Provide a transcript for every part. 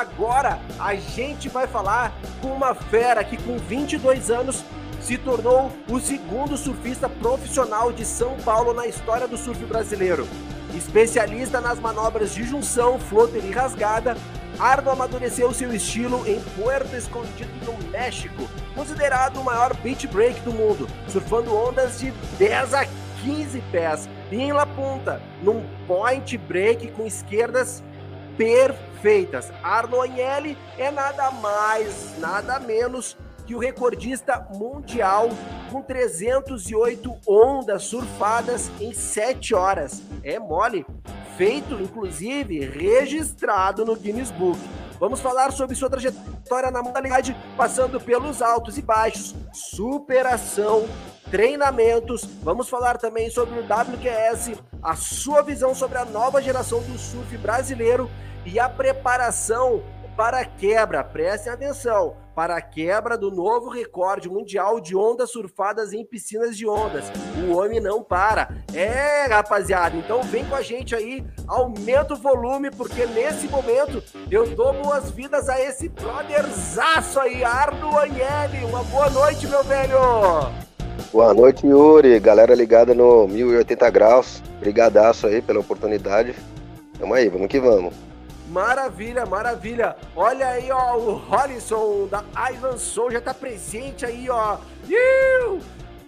Agora a gente vai falar com uma fera que com 22 anos se tornou o segundo surfista profissional de São Paulo na história do surf brasileiro. Especialista nas manobras de junção, floater e rasgada, Arno amadureceu seu estilo em Puerto Escondido, no México, considerado o maior beach break do mundo, surfando ondas de 10 a 15 pés, e em La Punta, num point break com esquerdas perfeitas. Arno Agnelli é nada mais, nada menos que o recordista mundial com 308 ondas surfadas em 7 horas. É mole feito, inclusive, registrado no Guinness Book. Vamos falar sobre sua trajetória na modalidade, passando pelos altos e baixos, superação, treinamentos. Vamos falar também sobre o WQS, a sua visão sobre a nova geração do surf brasileiro e a preparação para quebra. Prestem atenção para a quebra do novo recorde mundial de ondas surfadas em piscinas de ondas. O homem não para. É, rapaziada, então vem com a gente aí, aumenta o volume, porque nesse momento eu dou boas-vindas a esse brotherzaço aí, Arno Agnelli. Uma boa noite, meu velho! Boa noite, Yuri. Galera ligada no 1080 graus. Brigadaço aí pela oportunidade. Tamo aí, vamos que vamos. Maravilha, maravilha. Olha aí, ó, o Hollisson da Ivan Soul já tá presente aí, ó. Iu!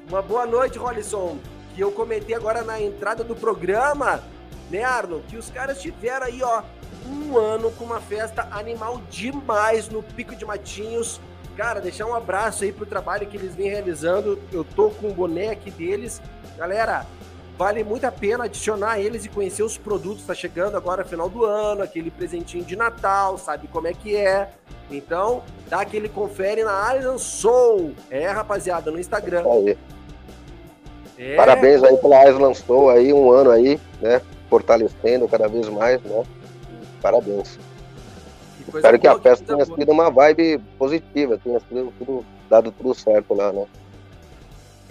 Uma boa noite, Hollisson. Que eu comentei agora na entrada do programa, né, Arno? Que os caras tiveram aí, ó, um ano com uma festa animal demais no Pico de Matinhos. Cara, deixar um abraço aí pro trabalho que eles vêm realizando. Eu tô com o boneco deles. Galera, Vale muito a pena adicionar eles e conhecer os produtos. Tá chegando agora final do ano, aquele presentinho de Natal, sabe como é que é. Então, dá aquele confere na Island Soul. É, rapaziada, no Instagram. Aí. É. Parabéns aí pela Island Soul aí, um ano aí, né? Fortalecendo cada vez mais, né? Parabéns. Que Espero que a festa tenha sido uma vibe positiva, tenha sido tudo, dado tudo certo lá, né?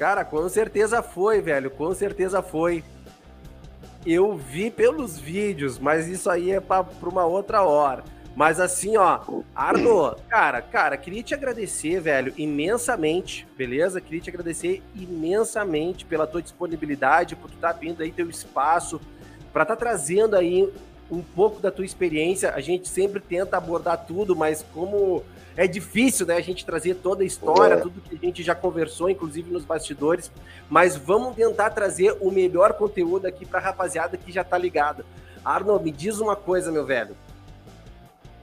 Cara, com certeza foi, velho. Com certeza foi. Eu vi pelos vídeos, mas isso aí é para uma outra hora. Mas assim, ó, Arno, cara, cara, queria te agradecer, velho, imensamente, beleza? Queria te agradecer imensamente pela tua disponibilidade, por tu estar tá abrindo aí teu espaço, para estar tá trazendo aí um pouco da tua experiência. A gente sempre tenta abordar tudo, mas como é difícil, né, a gente trazer toda a história, é. tudo que a gente já conversou, inclusive nos bastidores, mas vamos tentar trazer o melhor conteúdo aqui para a rapaziada que já tá ligada. Arnold, me diz uma coisa, meu velho.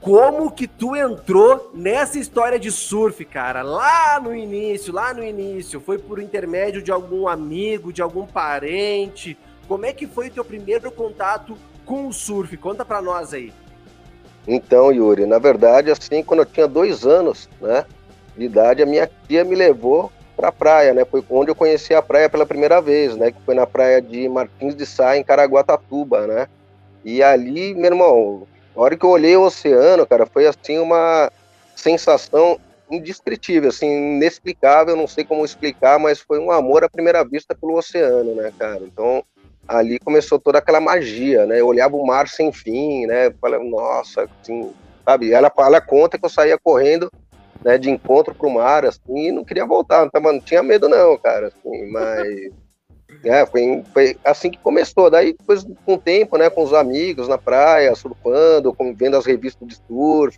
Como que tu entrou nessa história de surf, cara? Lá no início, lá no início, foi por intermédio de algum amigo, de algum parente? Como é que foi o teu primeiro contato com o surf? Conta para nós aí. Então, Yuri, na verdade, assim, quando eu tinha dois anos, né, de idade, a minha tia me levou para a praia, né? Foi onde eu conheci a praia pela primeira vez, né? Que foi na praia de Martins de Sá, em Caraguatatuba, né? E ali, meu irmão, a hora que eu olhei o oceano, cara, foi assim uma sensação indescritível, assim, inexplicável, não sei como explicar, mas foi um amor à primeira vista pelo oceano, né, cara? Então, ali começou toda aquela magia, né? Eu olhava o mar sem fim, né? Falei, nossa, assim, sabe? Ela, ela conta que eu saía correndo, né, de encontro pro mar, assim, e não queria voltar, não, tava, não tinha medo não, cara, assim, mas... É, foi, foi assim que começou. Daí, depois, com o tempo, né, com os amigos na praia, surfando, vendo as revistas de surf,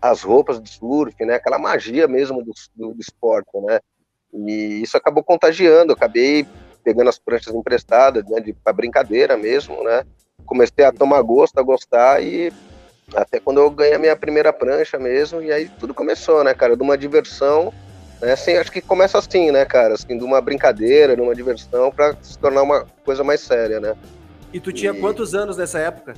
as roupas de surf, né, aquela magia mesmo do, do, do esporte, né. E isso acabou contagiando. Acabei pegando as pranchas emprestadas, né, de para brincadeira mesmo, né? Comecei a tomar gosto, a gostar e até quando eu ganhei a minha primeira prancha mesmo, e aí tudo começou, né, cara, de uma diversão, né, assim, acho que começa assim, né, cara, assim, de uma brincadeira, de uma diversão para se tornar uma coisa mais séria, né? E tu tinha e... quantos anos nessa época?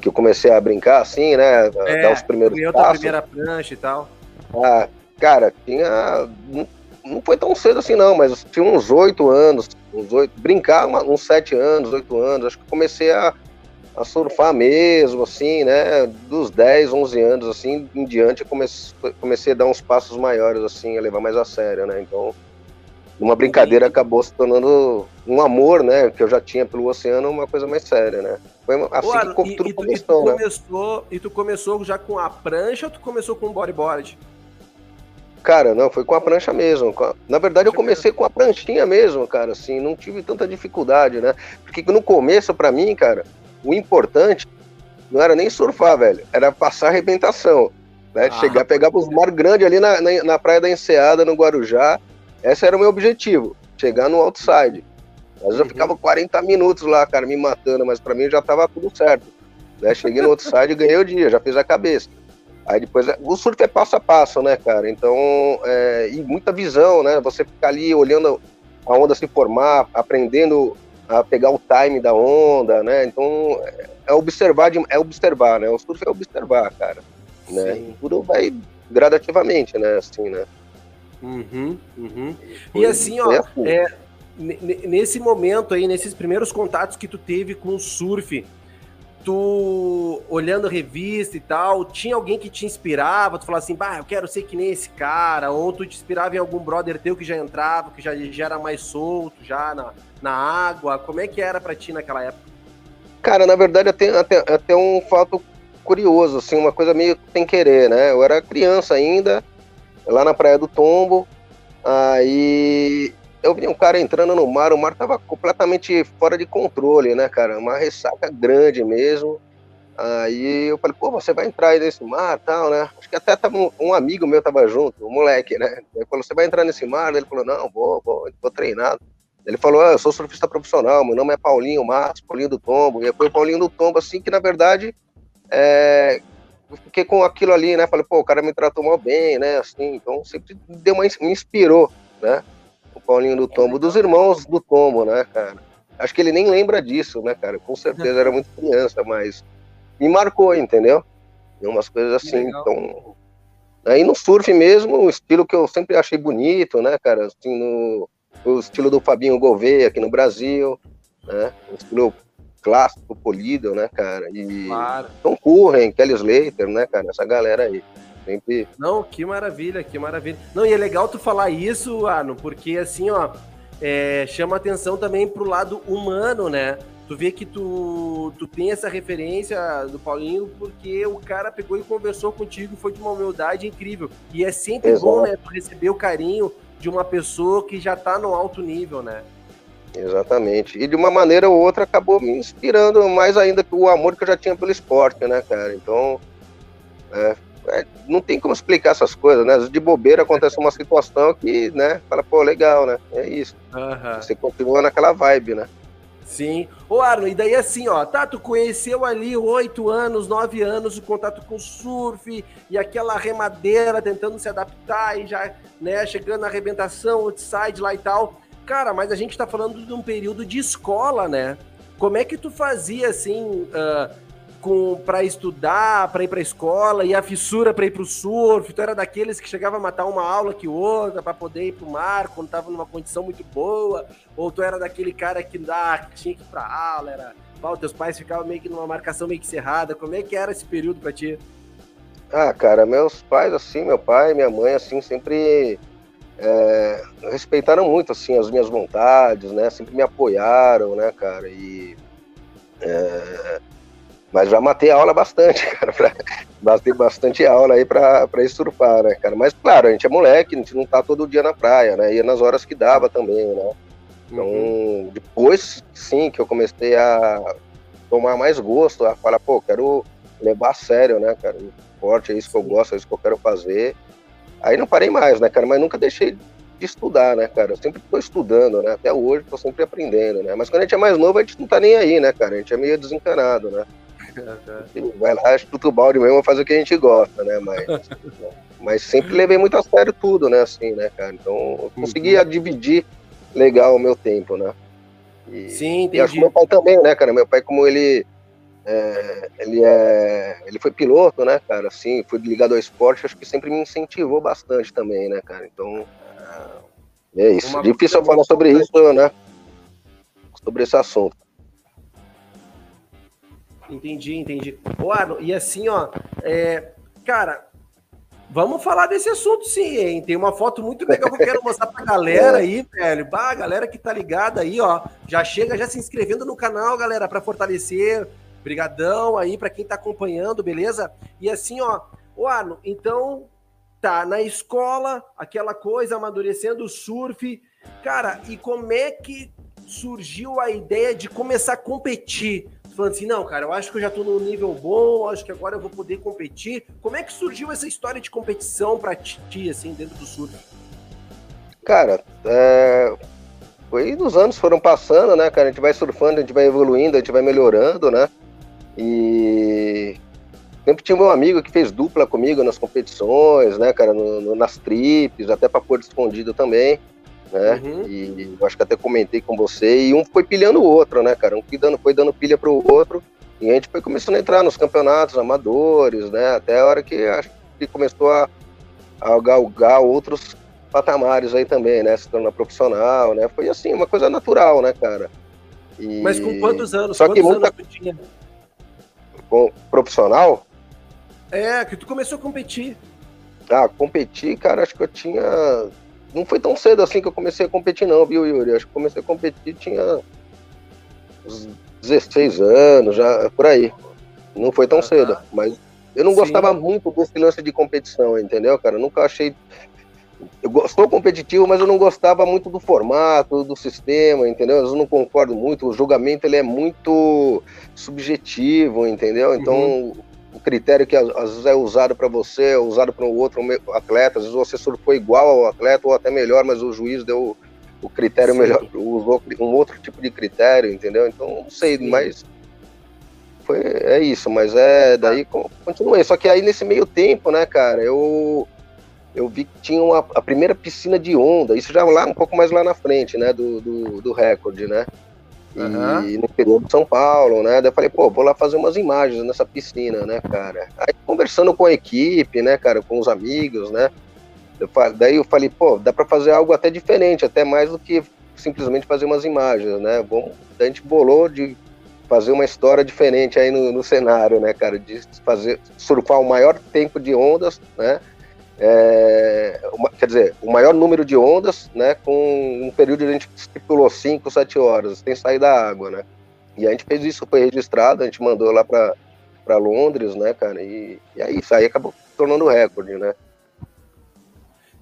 Que eu comecei a brincar, assim, né, é, dar os primeiros passos. a primeira prancha e tal. Ah, cara, tinha não foi tão cedo assim, não, mas tinha uns oito anos, uns oito, brincar uns sete anos, oito anos, acho que comecei a, a surfar mesmo, assim, né, dos 10, 11 anos, assim, em diante, eu comecei, comecei a dar uns passos maiores, assim, a levar mais a sério, né, então, uma brincadeira acabou se tornando um amor, né, que eu já tinha pelo oceano, uma coisa mais séria, né. Foi assim que tudo e, começou, e tu, né? começou, e tu começou já com a prancha ou tu começou com o bodyboard? Cara, não, foi com a prancha mesmo. Na verdade, eu comecei com a pranchinha mesmo, cara, assim, não tive tanta dificuldade, né? Porque no começo, para mim, cara, o importante não era nem surfar, velho, era passar arrebentação. Né? Ah, Chegar, pegar os mar grande ali na, na, na, praia da Enseada, no Guarujá. Esse era o meu objetivo, chegar no outside. Mas eu uhum. ficava 40 minutos lá, cara, me matando, mas para mim já tava tudo certo. Né? Cheguei no outside e ganhei o dia, já fiz a cabeça. Aí depois, o surf é passo a passo, né, cara? Então, é, e muita visão, né? Você ficar ali olhando a onda se formar, aprendendo a pegar o time da onda, né? Então, é observar, é observar, né? O surf é observar, cara né? Sim. Tudo vai gradativamente, né? Assim, né? Uhum, uhum. E assim, ó, assim. É, nesse momento aí, nesses primeiros contatos que tu teve com o surf, tu olhando revista e tal, tinha alguém que te inspirava? Tu falava assim, bah, eu quero ser que nem esse cara, ou tu te inspirava em algum brother teu que já entrava, que já, já era mais solto, já na, na água? Como é que era para ti naquela época? Cara, na verdade, até, até, até um fato curioso, assim, uma coisa meio sem querer, né? Eu era criança ainda, lá na Praia do Tombo, aí eu vi um cara entrando no mar, o mar tava completamente fora de controle, né, cara? Uma ressaca grande mesmo. Aí eu falei, pô, você vai entrar aí nesse mar tal, né? Acho que até tava um, um, amigo meu tava junto, um moleque, né? Ele falou, você vai entrar nesse mar? Ele falou, não, vou, vou, vou treinado. Ele falou, ah, eu sou surfista profissional, meu nome é Paulinho Marcos, Paulinho do Tombo. E foi o Paulinho do Tombo, assim, que na verdade é, eu fiquei com aquilo ali, né? Falei, pô, o cara me tratou mal bem, né? Assim, então sempre deu uma, me inspirou, né? O Paulinho do Tombo, dos irmãos do Tombo, né, cara? Acho que ele nem lembra disso, né, cara? Com certeza era muito criança, mas me marcou, entendeu? E umas coisas assim, então. Aí no surf mesmo, o estilo que eu sempre achei bonito, né, cara? Assim, no, o estilo do Fabinho Gouveia aqui no Brasil, né? O estilo clássico, polido, né, cara? E claro. Tom Curren, Kelly Slater, né, cara? Essa galera aí. Sempre... Não, que maravilha, que maravilha. Não, e é legal tu falar isso, Arno, porque assim, ó, é, chama atenção também pro lado humano, né? Tu vê que tu, tu tem essa referência do Paulinho porque o cara pegou e conversou contigo, foi de uma humildade incrível. E é sempre Exato. bom, né, tu receber o carinho de uma pessoa que já tá no alto nível, né? Exatamente. E de uma maneira ou outra acabou me inspirando mais ainda que o amor que eu já tinha pelo esporte, né, cara? Então, é, é, não tem como explicar essas coisas, né? De bobeira acontece uma situação que, né, fala, pô, legal, né? É isso. Uhum. Você continua naquela vibe, né? Sim. Ô, Arno, e daí assim, ó, tá, tu conheceu ali oito anos, nove anos, o contato com o surf e aquela remadeira tentando se adaptar e já, né, chegando na arrebentação, outside lá e tal. Cara, mas a gente tá falando de um período de escola, né? Como é que tu fazia assim uh, com para estudar, para ir para escola e a fissura para ir para o surf? Tu era daqueles que chegava a matar uma aula que outra para poder ir para o mar quando tava numa condição muito boa? Ou tu era daquele cara que, ah, tinha que ir para aula, era, pau, teus pais ficavam meio que numa marcação meio que cerrada. Como é que era esse período para ti? Ah, cara, meus pais assim, meu pai, minha mãe assim sempre é, respeitaram muito assim as minhas vontades, né? Sempre me apoiaram, né, cara? E é, mas já matei a aula bastante, cara. Pra, matei bastante aula aí pra, pra surfar, né, cara? Mas claro, a gente é moleque, a gente não tá todo dia na praia, né? Ia nas horas que dava também, né? Então, uhum. depois sim que eu comecei a tomar mais gosto, a falar, pô, quero levar a sério, né, cara? Esporte, é isso que eu gosto, é isso que eu quero fazer. Aí não parei mais, né, cara? Mas nunca deixei de estudar, né, cara? Eu sempre estou estudando, né? Até hoje estou sempre aprendendo, né? Mas quando a gente é mais novo, a gente não tá nem aí, né, cara? A gente é meio desencanado, né? Vai lá, escuta o balde mesmo, faz o que a gente gosta, né? Mas, mas sempre levei muito a sério tudo, né? Assim, né, cara? Então eu conseguia uhum. dividir legal o meu tempo, né? E, Sim, entendi. E acho que meu pai também, né, cara? Meu pai, como ele é, ele, é, ele foi piloto, né, cara? Assim, foi ligado ao esporte, acho que sempre me incentivou bastante também, né, cara? Então, é isso. Uma Difícil eu falar sobre isso, né? Sobre esse assunto. Entendi, entendi. Ô, Arno, e assim, ó, é, cara, vamos falar desse assunto sim, hein? Tem uma foto muito legal que eu quero mostrar pra galera aí, velho. Bah, galera que tá ligada aí, ó, já chega já se inscrevendo no canal, galera, para fortalecer Brigadão aí para quem tá acompanhando, beleza? E assim, ó, o Arno, então tá na escola, aquela coisa, amadurecendo o surf. Cara, e como é que surgiu a ideia de começar a competir? Falando assim, não, cara, eu acho que eu já tô num nível bom, acho que agora eu vou poder competir. Como é que surgiu essa história de competição pra ti, assim, dentro do surf? Cara, é... foi os anos foram passando, né, cara? A gente vai surfando, a gente vai evoluindo, a gente vai melhorando, né? E sempre tinha um amigo que fez dupla comigo nas competições, né, cara, no, no, nas trips, até para pôr escondido também, né? Uhum. E eu acho que até comentei com você, e um foi pilhando o outro, né, cara? Um foi dando, foi dando pilha pro outro, e a gente foi começando a entrar nos campeonatos amadores, né? Até a hora que acho que começou a, a galgar outros patamares aí também, né? Se tornar profissional, né? Foi assim, uma coisa natural, né, cara? E... Mas com quantos anos? Só quantos que muita... anos tinha? Com profissional? É, que tu começou a competir. Ah, competir, cara, acho que eu tinha. Não foi tão cedo assim que eu comecei a competir, não, viu, Yuri? Acho que comecei a competir tinha uns 16 anos, já por aí. Não foi tão ah, cedo, tá. mas eu não Sim. gostava muito desse lance de competição, entendeu, cara? Eu nunca achei eu sou competitivo, mas eu não gostava muito do formato, do sistema, entendeu? Eu não concordo muito. O julgamento ele é muito subjetivo, entendeu? Então, uhum. O critério que às vezes é usado para você, é usado para o outro atleta, às vezes você surfou igual ao atleta ou até melhor, mas o juiz deu o critério Sim. melhor, usou um outro tipo de critério, entendeu? Então, não sei, Sim. mas foi, é isso, mas é daí continuei. Só que aí nesse meio tempo, né, cara, eu eu vi que tinha uma, a primeira piscina de onda, isso já lá um pouco mais lá na frente, né, do, do, do recorde, né? E uhum. no interior de São Paulo, né? Daí eu falei, pô, vou lá fazer umas imagens nessa piscina, né, cara? Aí conversando com a equipe, né, cara, com os amigos, né? Eu daí eu falei, pô, dá para fazer algo até diferente, até mais do que simplesmente fazer umas imagens, né? Vamos, a gente bolou de fazer uma história diferente aí no, no cenário, né, cara? De fazer surfar o maior tempo de ondas, né? É, uma, quer dizer, o maior número de ondas, né, com um período de a gente estipulou 5, 7 horas, sem sair da água, né? E a gente fez isso, foi registrado, a gente mandou lá para Londres, né, cara, e, e aí isso aí acabou tornando recorde, né?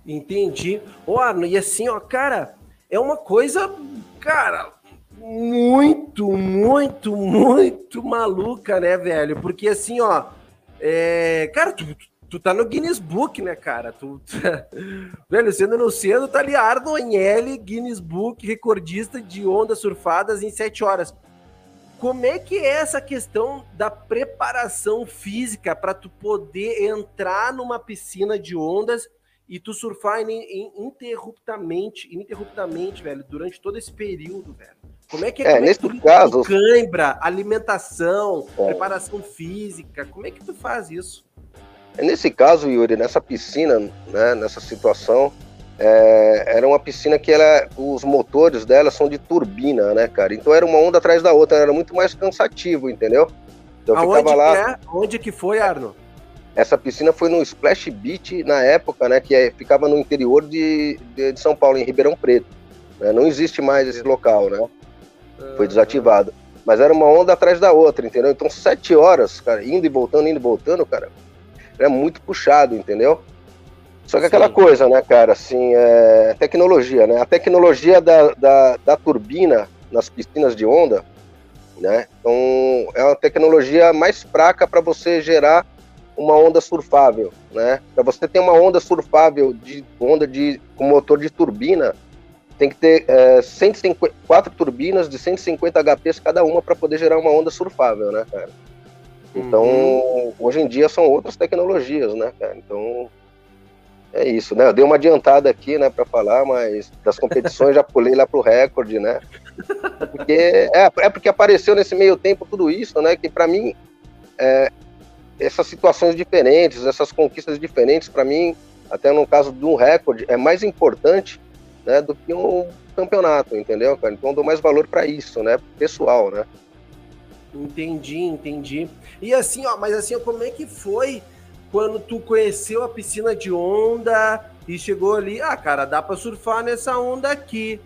Entendi. Ô, Arno, e assim, ó, cara, é uma coisa, cara, muito, muito, muito maluca, né, velho? Porque assim, ó, é, cara, tu, tu tá no Guinness Book, né, cara? Tu, tu velho, sendo no cedo, tá ali Arno Agnelli, Guinness Book, recordista de ondas surfadas em sete horas. Como é que é essa questão da preparação física para tu poder entrar numa piscina de ondas e tu surfar ininterruptamente, ininterruptamente, velho, durante todo esse período, velho? Como é que é, é nesse é caso, cãibra, alimentação, é. preparação física, como é que tu faz isso? Nesse caso, Yuri, nessa piscina, né, nessa situação, é, era uma piscina que ela, os motores dela são de turbina, né, cara? Então era uma onda atrás da outra, era muito mais cansativo, entendeu? Então Aonde ficava lá. É? Onde que foi, Arno? Essa piscina foi no Splash Beach na época, né? Que é, ficava no interior de, de, de, São Paulo, em Ribeirão Preto. Né? Não existe mais esse local, né? Foi desativado. Mas era uma onda atrás da outra, entendeu? Então, sete horas, cara, indo e voltando, indo e voltando, cara, é muito puxado, entendeu? Só que Sim. aquela coisa, né, cara, assim, é tecnologia, né? A tecnologia da, da, da turbina nas piscinas de onda, né? Então, é uma tecnologia mais fraca para você gerar uma onda surfável, né? Para você ter uma onda surfável de onda de com motor de turbina, tem que ter é, 150, quatro turbinas de 150 HPs cada uma para poder gerar uma onda surfável, né, cara? Então, uhum. hoje em dia são outras tecnologias, né, cara? Então, é isso, né? Eu dei uma adiantada aqui, né, para falar, mas das competições já pulei lá pro recorde, né? Porque é, é porque apareceu nesse meio tempo tudo isso, né? Que para mim é, essas situações diferentes, essas conquistas diferentes, para mim, até no caso de um recorde, é mais importante, né, do que um campeonato, entendeu, cara? Então, eu dou mais valor para isso, né? Pessoal, né? Entendi, entendi. E assim, ó, mas assim, ó, como é que foi quando tu conheceu a piscina de onda e chegou ali, ah, cara, dá para surfar nessa onda aqui.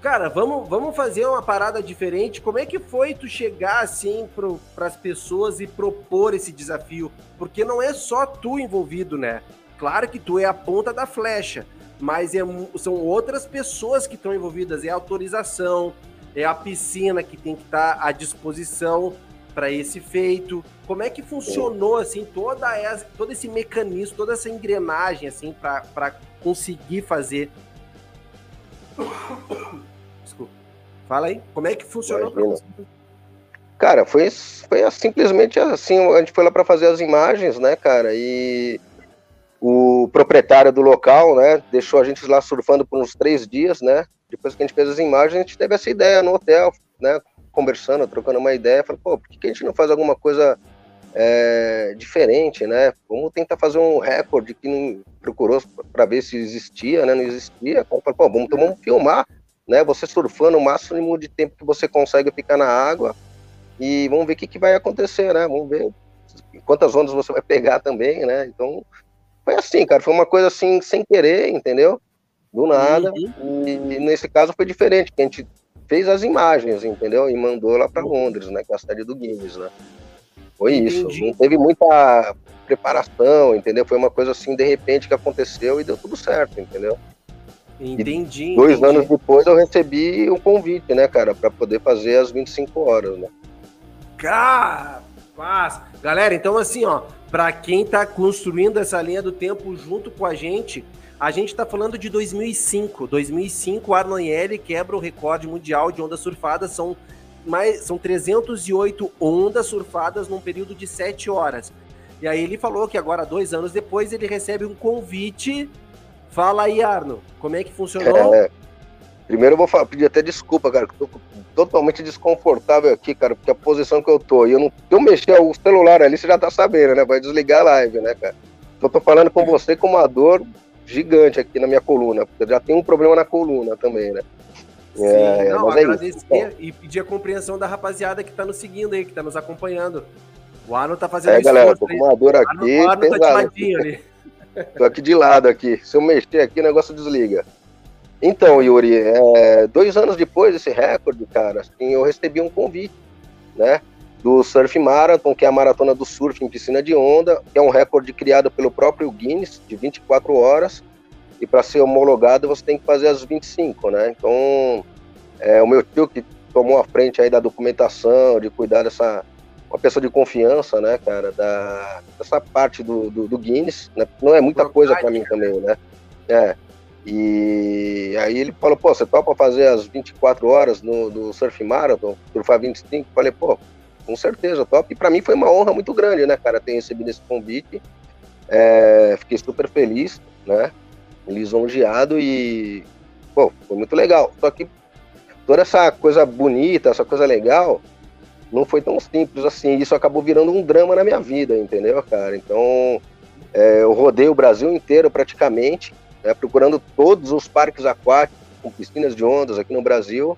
Cara, vamos, vamos fazer uma parada diferente. Como é que foi tu chegar assim para as pessoas e propor esse desafio? Porque não é só tu envolvido, né? Claro que tu é a ponta da flecha, mas é, são outras pessoas que estão envolvidas. É autorização, é a piscina que tem que estar tá à disposição para esse feito. Como é que funcionou assim toda essa, todo esse mecanismo, toda essa engrenagem assim para conseguir fazer Desculpa. Fala aí, como é que funcionou para você? Cara, foi, foi simplesmente assim, a gente foi lá para fazer as imagens, né, cara, e o proprietário do local, né, deixou a gente lá surfando por uns três dias, né, depois que a gente fez as imagens, a gente teve essa ideia no hotel, né, conversando, trocando uma ideia, falei, pô, por que a gente não faz alguma coisa é, diferente, né? Vamos tentar fazer um recorde que não procurou para ver se existia, né? Não existia. Falei, pô, vamos, então vamos filmar, né? Você surfando o máximo de tempo que você consegue ficar na água e vamos ver o que, que vai acontecer, né? Vamos ver quantas ondas você vai pegar também, né? Então foi assim, cara, foi uma coisa assim sem querer, entendeu? Do nada. Uhum. E, e nesse caso foi diferente, que a gente fez as imagens, entendeu? E mandou lá para Londres, né? Que é a cidade do Guinness, né? Foi Entendi. isso. Não teve muita preparação, entendeu? Foi uma coisa assim, de repente, que aconteceu e deu tudo certo, entendeu? Entendi. E dois entendi. anos depois eu recebi um convite, né, cara, para poder fazer as 25 horas, né? Capaz! Galera, então assim, ó, para quem tá construindo essa linha do tempo junto com a gente, a gente tá falando de 2005. 2005, Arno Agnelli quebra o recorde mundial de ondas surfadas, são mais, são 308 ondas surfadas num período de 7 horas. E aí ele falou que agora, dois anos depois, ele recebe um convite. Fala aí, Arno, como é que funcionou? É, primeiro eu vou falar, pedir até desculpa, cara, que eu tô totalmente desconfortável aqui, cara, porque a posição que eu tô, e eu não, eu mexer o celular ali, você já tá sabendo, né, vai desligar a live, né, cara. Então, eu tô falando com você com uma dor gigante aqui na minha coluna, porque eu já tenho um problema na coluna também, né. Sim, é, não, é agradecer é e pedir a compreensão da rapaziada que está nos seguindo aí, que está nos acompanhando. O Arno tá fazendo É, galera, tô com uma dor aqui. O Arno, tá de ali. Tô aqui de lado aqui. Se eu mexer aqui, o negócio desliga. Então, Yuri, é, dois anos depois desse recorde, cara, assim, eu recebi um convite, né? Do Surf Marathon, que é a maratona do surf em piscina de onda, que é um recorde criado pelo próprio Guinness, de 24 horas e para ser homologado você tem que fazer as 25, né? Então, é, o meu tio que tomou a frente aí da documentação, de cuidar dessa uma pessoa de confiança, né, cara, da dessa parte do, do, do Guinness, né? Não é muita coisa para mim também, né? É. E aí ele falou, pô, você topa fazer as 24 horas no, no Surf Marathon, surfar 25? Falei, pô, com certeza, top. E para mim foi uma honra muito grande, né, cara, ter recebido esse convite. É, fiquei super feliz, né? Lisonjeado e, pô, foi muito legal. Só que toda essa coisa bonita, essa coisa legal, não foi tão simples assim. Isso acabou virando um drama na minha vida, entendeu, cara? Então, é, eu rodei o Brasil inteiro praticamente, né, procurando todos os parques aquáticos com piscinas de ondas aqui no Brasil,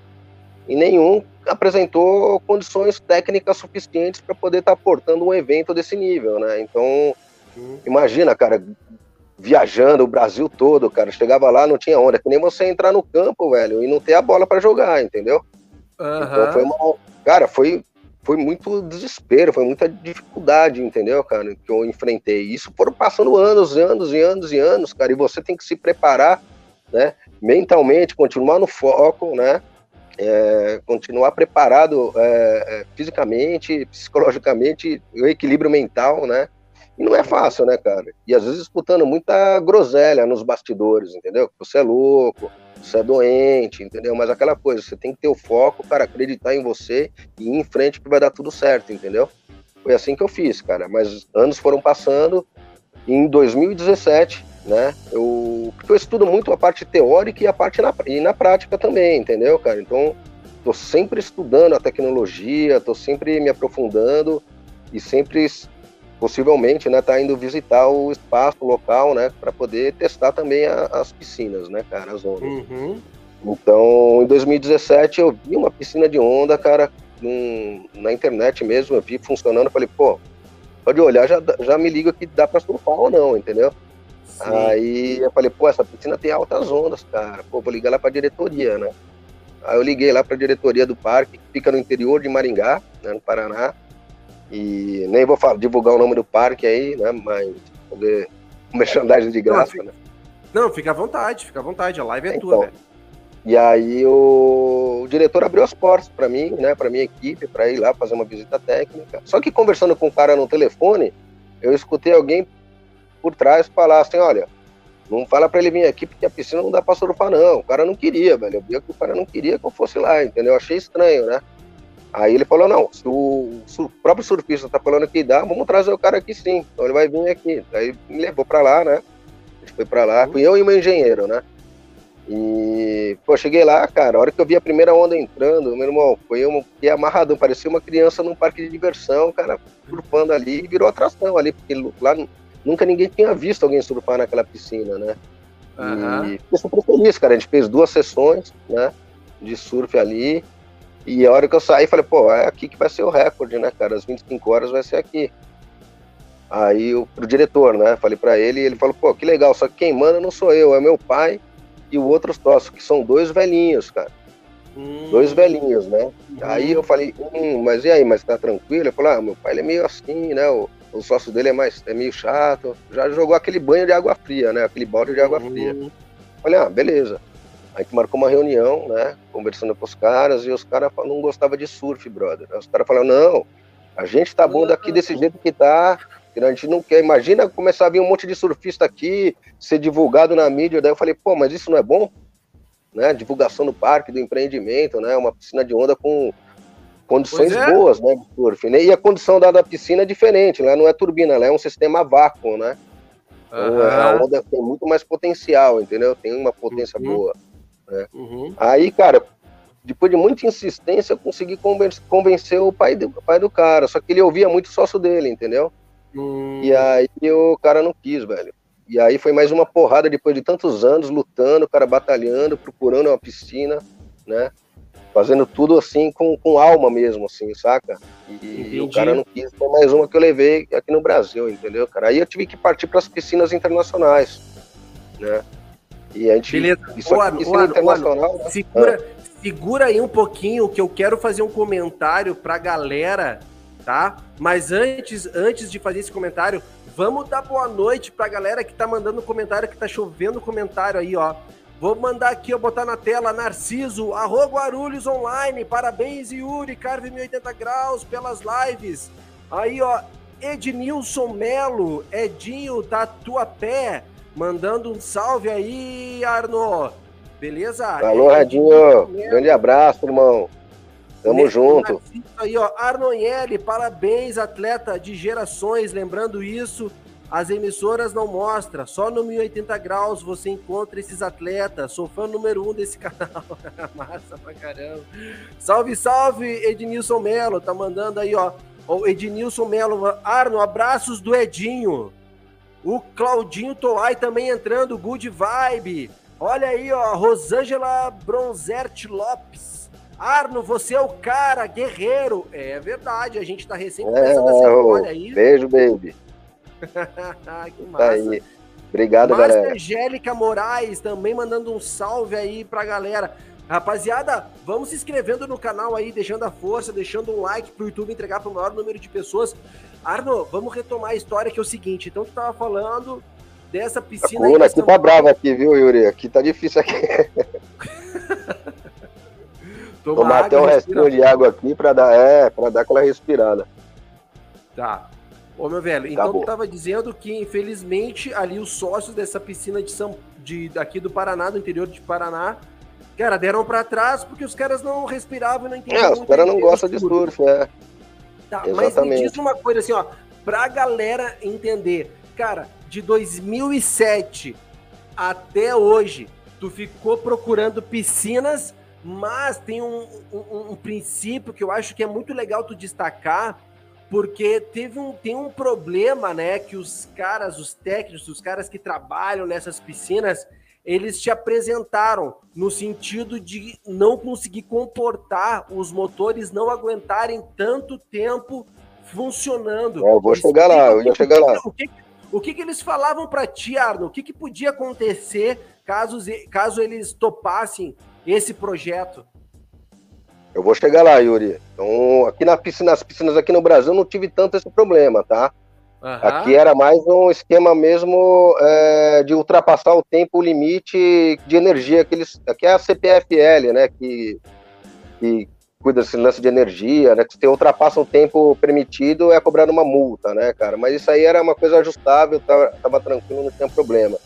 e nenhum apresentou condições técnicas suficientes para poder estar tá portando um evento desse nível, né? Então, imagina, cara, viajando o Brasil todo, cara. Chegava lá, não tinha onda. Que nem você entrar no campo, velho, e não ter a bola para jogar, entendeu? Uhum. Então foi uma. Cara, foi, foi muito desespero, foi muita dificuldade, entendeu, cara, que eu enfrentei. Isso foram passando anos, anos e anos e anos, cara. E você tem que se preparar, né? Mentalmente, continuar no foco, né? É, continuar preparado é, é fisicamente, psicologicamente, o equilíbrio mental, né? E não é fácil, né, cara? E às vezes escutando muita groselha nos bastidores, entendeu? Você é louco, você é doente, entendeu? Mas aquela coisa, você tem que ter o foco, cara, acreditar em você e ir em frente que vai dar tudo certo, entendeu? Foi assim que eu fiz, cara. Mas anos foram passando. E em 2017, né? Eu, eu estudo muito a parte teórica e a parte na, e na prática também, entendeu, cara? Então, tô sempre estudando a tecnologia, tô sempre me aprofundando e sempre possivelmente, né, tá indo visitar o espaço local, né, para poder testar também a, as piscinas, né, cara, as ondas. Uhum. Então, em 2017 eu vi uma piscina de onda, cara, num, na internet mesmo, eu vi funcionando, falei, pô, pode olhar, já, já me liga que dá para surfar ou não, entendeu? Sim. Aí eu falei, pô, essa piscina tem altas ondas, cara, pô, vou ligar lá para diretoria, né? Aí eu liguei lá para a diretoria do parque, que fica no interior de Maringá, né, no Paraná. E nem vou falar, divulgar o nome do parque aí, né? Mas poder merchandising de graça, não, né? Não, fica à vontade, fica à vontade. A live é então, tua, velho. E aí o, o diretor abriu as portas para mim, né, para minha equipe, para ir lá fazer uma visita técnica. Só que conversando com o cara no telefone, eu escutei alguém por trás falar assim, olha, não fala para ele vir aqui porque a piscina não dá para surfar não. O cara não queria, velho. Eu via que o cara não queria que eu fosse lá, entendeu? Eu achei estranho, né? Aí ele falou, não, se o, se o próprio surfista tá falando que dá, vamos trazer o cara aqui sim. Então ele vai vir aqui. Aí me levou para lá, né? A gente foi para lá, fui eu e meu engenheiro, né? E, pô, cheguei lá, cara, a hora que eu vi a primeira onda entrando, meu irmão, foi um que amarradão, parecia uma criança num parque de diversão, cara, surfando ali e virou atração ali, porque lá nunca ninguém tinha visto alguém surfar naquela piscina, né? Uhum. E fiquei super feliz, cara, a gente fez duas sessões, né, de surf ali, e a hora que eu saí, falei, pô, é aqui que vai ser o recorde, né, cara, as 25 horas vai ser aqui. Aí, eu, pro diretor, né, falei para ele, e ele falou, pô, que legal, só que quem manda não sou eu, é meu pai e o outro sócio, que são dois velhinhos, cara. Hum. Dois velhinhos, né? Hum. Aí eu falei, hum, mas e aí, mas tá tranquilo? Ele falou, ah, meu pai ele é meio assim, né? O, o sócio dele é mais é meio chato. Já jogou aquele banho de água fria, né? Aquele balde de água fria. Hum. Falei, ah, beleza. Aí que marcou uma reunião, né? Conversando com os caras, e os caras não gostavam de surf, brother. Os caras falaram, não, a gente tá bom daqui desse jeito que tá, que a gente não quer. Imagina começar a vir um monte de surfista aqui, ser divulgado na mídia. Daí eu falei, pô, mas isso não é bom? Né? Divulgação do parque, do empreendimento, né? Uma piscina de onda com condições é. boas, né? De surf, né? E a condição da, da piscina é diferente, lá não é turbina, ela é um sistema vácuo, né? Uhum. a onda tem muito mais potencial, entendeu? Tem uma potência uhum. boa. Né? Uhum. Aí, cara, depois de muita insistência, eu consegui convencer o pai do, o pai do cara. Só que ele ouvia muito sócio dele, entendeu? Hum. E aí o cara não quis, velho. E aí foi mais uma porrada depois de tantos anos lutando, o cara batalhando, procurando uma piscina, né? Fazendo tudo assim com, com alma mesmo, assim, saca? E, e o cara não quis. Foi mais uma que eu levei aqui no Brasil, entendeu, cara? Aí eu tive que partir para as piscinas internacionais, né? E a gente. Beleza. Isso aqui, piscina internacional. Né? Segura, ah. segura aí um pouquinho que eu quero fazer um comentário pra galera tá? Mas antes, antes de fazer esse comentário, vamos dar boa noite pra galera que tá mandando comentário, que tá chovendo comentário aí, ó. Vou mandar aqui, ó, botar na tela, Narciso, arroba Guarulhos Online, parabéns Yuri, Carve 1080 graus pelas lives. Aí, ó, Ednilson Melo, Edinho Tatuapé, mandando um salve aí, Arno. Beleza? Alô, Radinho, grande abraço, irmão. Tamo junto. Aí, ó, Arnonelli, parabéns, atleta de gerações. Lembrando isso, as emissoras não mostram. Só no 1080 graus você encontra esses atletas. Sou fã número um desse canal. Massa pra caramba. Salve, salve, Ednilson Melo. Tá mandando aí, ó. O Ednilson Melo. Arno, abraços do Edinho. O Claudinho Toai também entrando. Good vibe. Olha aí, ó. Rosângela Bronzert Lopes. Arno, você é o cara, guerreiro. É verdade, a gente tá recém é, começando é, essa olha aí. Beijo, baby. que tá massa. Tá aí. Obrigado, Master galera. Angélica Moraes também mandando um salve aí pra galera. Rapaziada, vamos se inscrevendo no canal aí, deixando a força, deixando um like pro YouTube entregar para o maior número de pessoas. Arno, vamos retomar a história que é o seguinte. Então tu tava falando dessa piscina. A aqui tá brava aqui, viu, Yuri? Aqui tá difícil aqui. Tomar, Tomar até um restinho de água aqui para dar, é, para dar aquela respirada. Tá. Ô, meu velho, então Acabou. tu tava dizendo que, infelizmente, ali os sócios dessa piscina de São de aqui do Paraná, do interior de Paraná, cara, deram para trás porque os caras não respiravam e não entendiam. É, os caras não gostam de surf, é. Tá, mas me diz uma coisa assim, ó, pra galera entender, cara, de 2007 até hoje, tu ficou procurando piscinas mas tem um, um, um, princípio que eu acho que é muito legal tu destacar, porque teve um, tem um problema, né? Que os caras, os técnicos, os caras que trabalham nessas piscinas, eles te apresentaram no sentido de não conseguir comportar os motores, não aguentarem tanto tempo funcionando. É, eu vou chegar lá, eu vou chegar lá. O que, o que, que eles falavam para ti, Arno? O que, que podia acontecer caso, caso eles topassem esse projeto? Eu vou chegar lá, Yuri. Então, aqui na piscina, nas piscinas aqui no Brasil não tive tanto esse problema, tá? Uhum. Aqui era mais um esquema mesmo é, de ultrapassar o tempo limite de energia. Que eles, aqui é a CPFL, né? Que, que cuida desse lance de energia, né? Que se ultrapassa o tempo permitido, é cobrado uma multa, né, cara? Mas isso aí era uma coisa ajustável, tava, tava tranquilo, não tinha problema.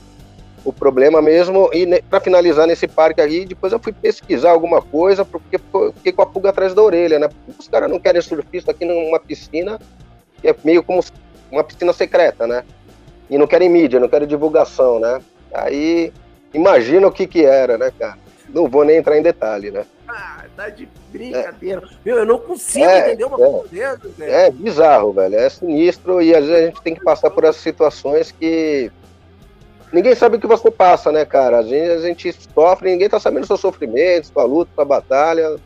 O problema mesmo, e para finalizar nesse parque aí, depois eu fui pesquisar alguma coisa, porque fiquei com a pulga atrás da orelha, né? Os caras não querem surfista aqui numa piscina, que é meio como uma piscina secreta, né? E não querem mídia, não querem divulgação, né? Aí, imagina o que que era, né, cara? Não vou nem entrar em detalhe, né? Ah, tá de brincadeira. É. Meu, eu não consigo é, entender uma coisa é. dessas, velho. É bizarro, velho. É sinistro e às vezes a gente tem que passar por essas situações que ninguém sabe o que você passa, né, cara? Às vezes a gente sofre, ninguém tá sabendo do seu sofrimento, sua luta, sua batalha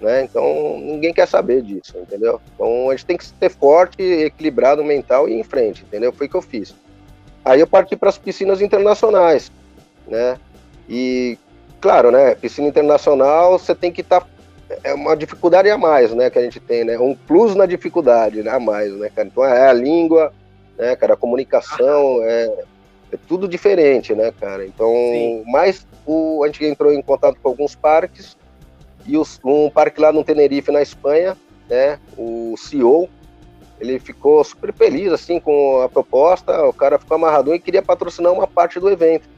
né? Então ninguém quer saber disso, entendeu? Então a gente tem que ser forte, equilibrado mental e ir em frente, entendeu? Foi o que eu fiz. Aí eu parti para as piscinas internacionais, né? E claro, né? Piscina internacional você tem que estar tá, é uma dificuldade a mais, né? Que a gente tem, né? Um plus na dificuldade, né? A mais, né, cara? Então é a língua, né, cara? A comunicação é, é tudo diferente, né, cara? Então, Sim. mais o, a gente entrou em contato com alguns parques e os, um parque lá no Tenerife, na Espanha, né, o CEO, ele ficou super feliz assim com a proposta, o cara ficou amarradão e queria patrocinar uma parte do evento,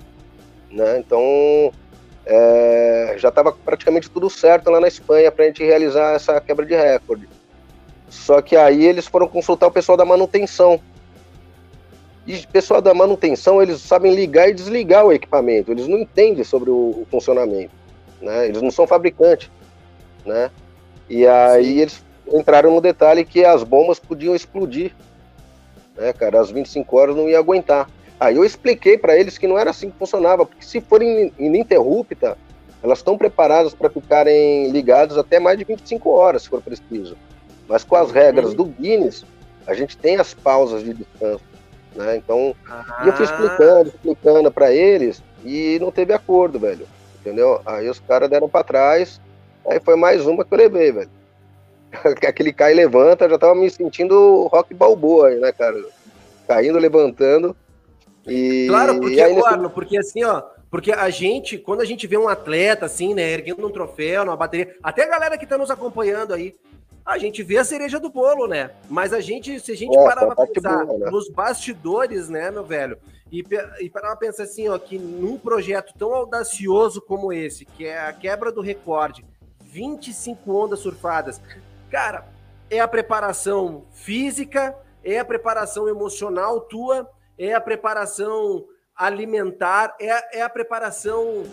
né? Então é, já estava praticamente tudo certo lá na Espanha para a gente realizar essa quebra de recorde. Só que aí eles foram consultar o pessoal da manutenção. E o pessoal da manutenção, eles sabem ligar e desligar o equipamento, eles não entendem sobre o, o funcionamento, né? Eles não são fabricantes né? E aí Sim. eles entraram no detalhe que as bombas podiam explodir, né, cara? Às 25 horas não ia aguentar. Aí eu expliquei para eles que não era assim que funcionava, porque se forem ininterrupta, elas estão preparadas para ficarem ligadas até mais de 25 horas, se for preciso. Mas com as regras do Guinness, a gente tem as pausas de descanso, né? Então, ah. eu fui explicando, explicando para eles e não teve acordo, velho. Entendeu? Aí os caras deram para trás Aí foi mais uma que eu levei, velho. Aquele cai e levanta, já tava me sentindo rock balboa aí, né, cara? Caindo, levantando. E, claro, porque, aí, nesse... porque assim, ó, porque a gente, quando a gente vê um atleta assim, né, erguendo um troféu, numa bateria, até a galera que tá nos acompanhando aí, a gente vê a cereja do bolo, né? Mas a gente, se a gente é, parar pra pensar boa, né? nos bastidores, né, meu velho, e, e parar pra pensar assim, ó, que num projeto tão audacioso como esse, que é a quebra do recorde, 25 ondas surfadas. Cara, é a preparação física, é a preparação emocional tua, é a preparação alimentar, é, é a preparação,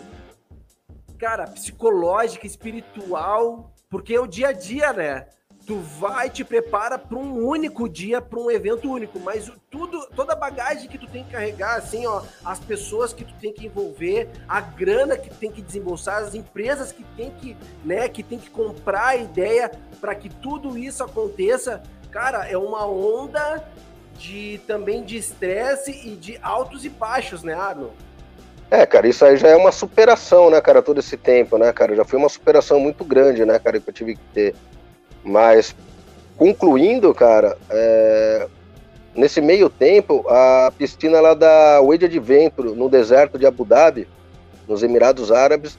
cara, psicológica, espiritual, porque é o dia a dia, né? Tu vai te prepara para um único dia, para um evento único, mas tudo, toda a bagagem que tu tem que carregar, assim, ó, as pessoas que tu tem que envolver, a grana que tu tem que desembolsar, as empresas que tem que, né, que tem que comprar a ideia para que tudo isso aconteça, cara, é uma onda de também de estresse e de altos e baixos, né, Arno? É, cara, isso aí já é uma superação, né, cara, todo esse tempo, né, cara? Já foi uma superação muito grande, né, cara, que eu tive que ter. Mas, concluindo, cara, é, nesse meio tempo, a piscina lá da Wade Adventure, no deserto de Abu Dhabi, nos Emirados Árabes,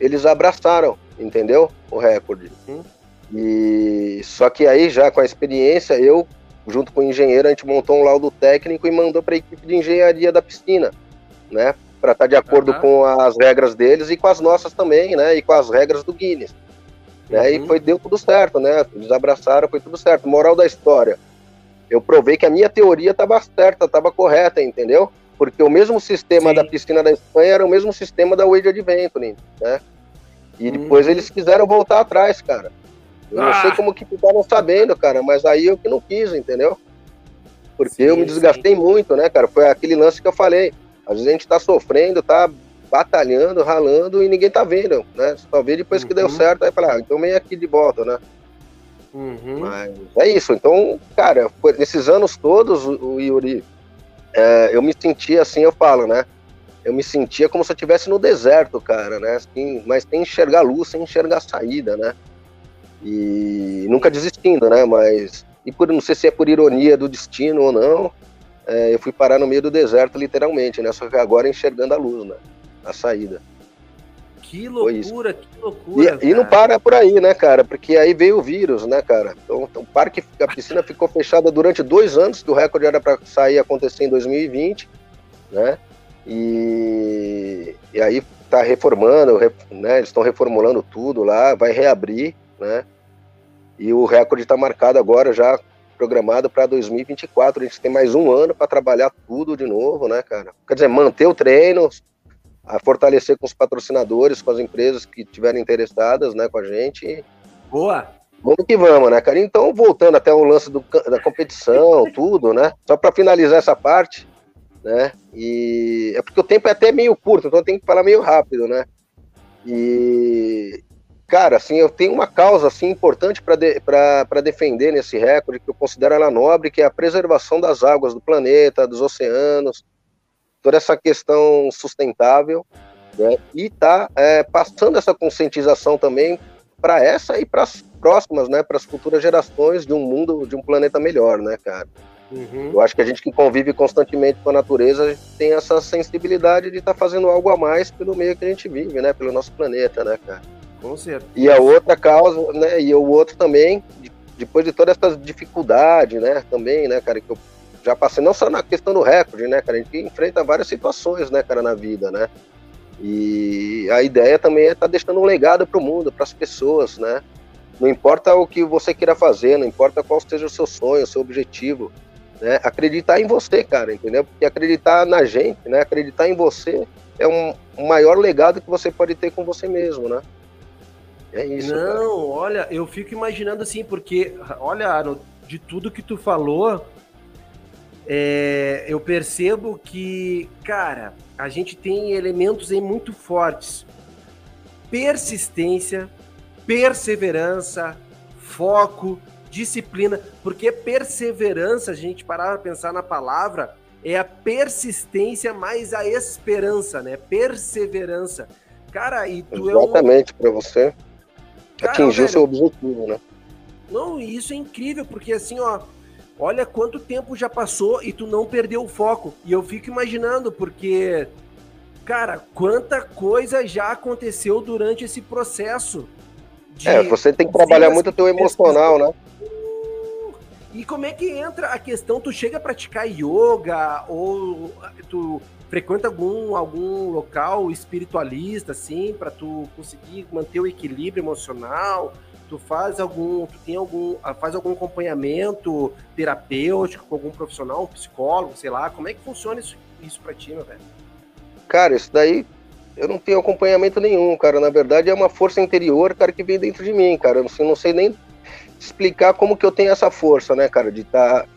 eles abraçaram, entendeu? O recorde. Uhum. E só que aí já com a experiência, eu junto com o engenheiro a gente montou um laudo técnico e mandou para a equipe de engenharia da piscina, né? Para estar tá de acordo uhum. com as regras deles e com as nossas também, né? E com as regras do Guinness. Né? Uhum. E foi, deu tudo certo, né? Eles abraçaram, foi tudo certo. Moral da história. Eu provei que a minha teoria estava certa, estava correta, entendeu? Porque o mesmo sistema Sim. da piscina da Espanha era o mesmo sistema da Wade Adventure, né? E depois uhum. eles quiseram voltar atrás, cara. Eu ah. não sei ah. como que ficaram sabendo, cara, mas aí eu que não quis, entendeu? Porque sim, eu me desgastei sim. muito, né, cara? Foi aquele lance que eu falei. Às vezes a gente tá sofrendo, tá batalhando, ralando e ninguém tá vendo, né? Só vê depois uhum. que deu uhum. certo, aí fala, ah, então vem aqui de volta, né? Uhum. Mas é isso. Então, cara, nesses anos todos, o Yuri, é, eu me sentia assim, eu falo, né? Eu me sentia como se eu estivesse no deserto, cara, né? Assim, mas tem enxergar luz, sem enxergar saída, né? E nunca desistindo, né? Mas, e por, não sei se é por ironia do destino ou não, é, eu fui parar no meio do deserto, literalmente, né? Só que agora enxergando a luz, né? A saída. Que loucura, que loucura. E, e, não para por aí, né, cara? Porque aí veio o vírus, né, cara? Então, o parque, a piscina ficou fechada durante dois anos, que o recorde era para sair acontecer em 2020, né? E, e aí tá reformando, né? Eles estão reformulando tudo lá, vai reabrir, né? E o recorde está marcado agora já programado para 2024. A gente tem mais um ano para trabalhar tudo de novo, né, cara? Quer dizer, manter o treino, a fortalecer com os patrocinadores, com as empresas que estiverem interessadas, né, com a gente. Boa. Vamos que vamos, né, cara? Então, voltando até o lance do, da competição, tudo, né? Só para finalizar essa parte, né? E é porque o tempo é até meio curto, então eu tenho que falar meio rápido, né? E cara, assim, eu tenho uma causa assim importante para de, defender nesse recorde que eu considero ela nobre, que é a preservação das águas do planeta, dos oceanos, toda essa questão sustentável, né? E tá é, passando essa conscientização também para essa e para as próximas, né? Para as futuras gerações de um mundo, de um planeta melhor, né, cara? Uhum. Eu acho que a gente que convive constantemente com a natureza tem essa sensibilidade de estar tá fazendo algo a mais pelo meio que a gente vive, né? Pelo nosso planeta, né, cara? Com certeza. E a outra causa, né? E o outro também, depois de toda essa dificuldade, né? Também, né, cara, que eu já passei não só na questão do recorde, né, cara? A gente enfrenta várias situações, né, cara, na vida, né? E a ideia também é estar tá deixando um legado para o mundo, para as pessoas, né? Não importa o que você queira fazer, não importa qual seja o seu sonho, o seu objetivo, né? Acreditar em você, cara, entendeu? Porque acreditar na gente, né? Acreditar em você é um, maior legado que você pode ter com você mesmo, né? É isso. Não, cara. olha, eu fico imaginando assim, porque, olha, de tudo que tu falou, é, eu percebo que, cara, a gente tem elementos aí muito fortes: persistência, perseverança, foco, disciplina. Porque perseverança, a gente parar para pensar na palavra, é a persistência mais a esperança, né? Perseverança. Cara, e tu Exatamente, é um... para você atingir o seu objetivo, né? Não, isso é incrível, porque assim, ó, olha quanto tempo já passou e tu não perdeu o foco. E eu fico imaginando, porque, cara, quanta coisa já aconteceu durante esse processo. é, você tem que trabalhar muito o teu emocional, né? E como é que entra a questão? Tu chega a praticar yoga ou tu frequenta algum, algum local espiritualista, assim, para tu conseguir manter o equilíbrio emocional? Tu faz algum, tu tem algum, ah, faz algum acompanhamento terapêutico com algum profissional, um psicólogo, sei lá, como é que funciona isso, isso pra ti, meu velho? Cara, isso daí eu não tenho acompanhamento nenhum, cara. Na verdade é uma força interior, cara, que vem dentro de mim, cara. Eu não sei, nem explicar como que eu tenho essa força, né, cara, de estar tá...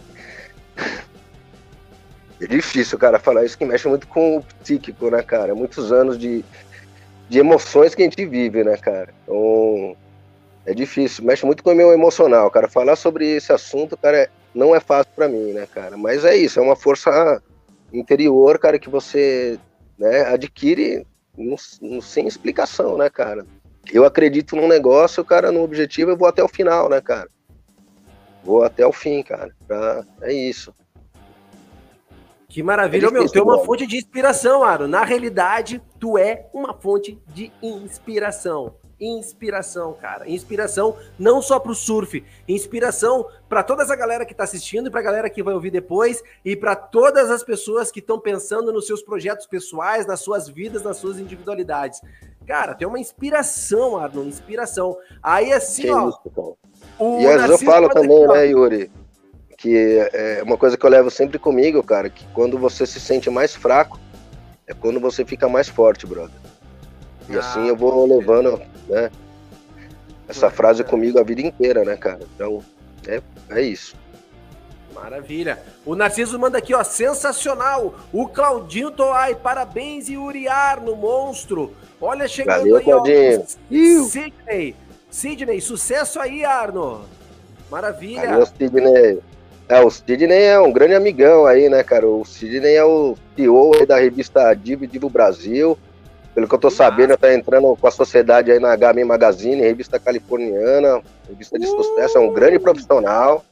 É difícil, cara, falar isso que mexe muito com o psíquico, né, cara? Muitos anos de, de emoções que a gente vive, né, cara? Então, é difícil, mexe muito com o meu emocional, cara. Falar sobre esse assunto, cara, não é fácil para mim, né, cara? Mas é isso, é uma força interior, cara, que você né, adquire no, sem explicação, né, cara? Eu acredito num negócio, cara, no objetivo, eu vou até o final, né, cara? Vou até o fim, cara. Pra... É isso. Que maravilha, é meu. Tu é uma fonte de inspiração, Aro. Na realidade, tu é uma fonte de inspiração inspiração, cara. Inspiração não só para o surf, inspiração para toda essa galera que está assistindo e para a galera que vai ouvir depois e para todas as pessoas que estão pensando nos seus projetos pessoais, nas suas vidas, nas suas individualidades. Cara, tem uma inspiração, Arno, inspiração. Aí assim, que ó. Isso, o e às vezes eu falo também, aqui, né, Yuri, que é uma coisa que eu levo sempre comigo, cara, que quando você se sente mais fraco, é quando você fica mais forte, brother. E ah, assim eu vou levando, né? Essa frase comigo a vida inteira, né, cara? Então, é, é isso. Maravilha. O Narciso manda aqui, ó, sensacional. O Claudinho Toai, parabéns e Uriar no monstro. Olha, chegando Valeu, aí, Claudinho. ó. Sidney. Sidney, sucesso aí, Arno. Maravilha. Valeu, Sidney. É, o Sidney é um grande amigão aí, né, cara? O Sidney é o CEO da revista Divo Divo Brasil Pelo que eu tô sabendo, tá entrando com a sociedade aí na HM Magazine, revista californiana, revista de uh! sucesso, é um grande profissional,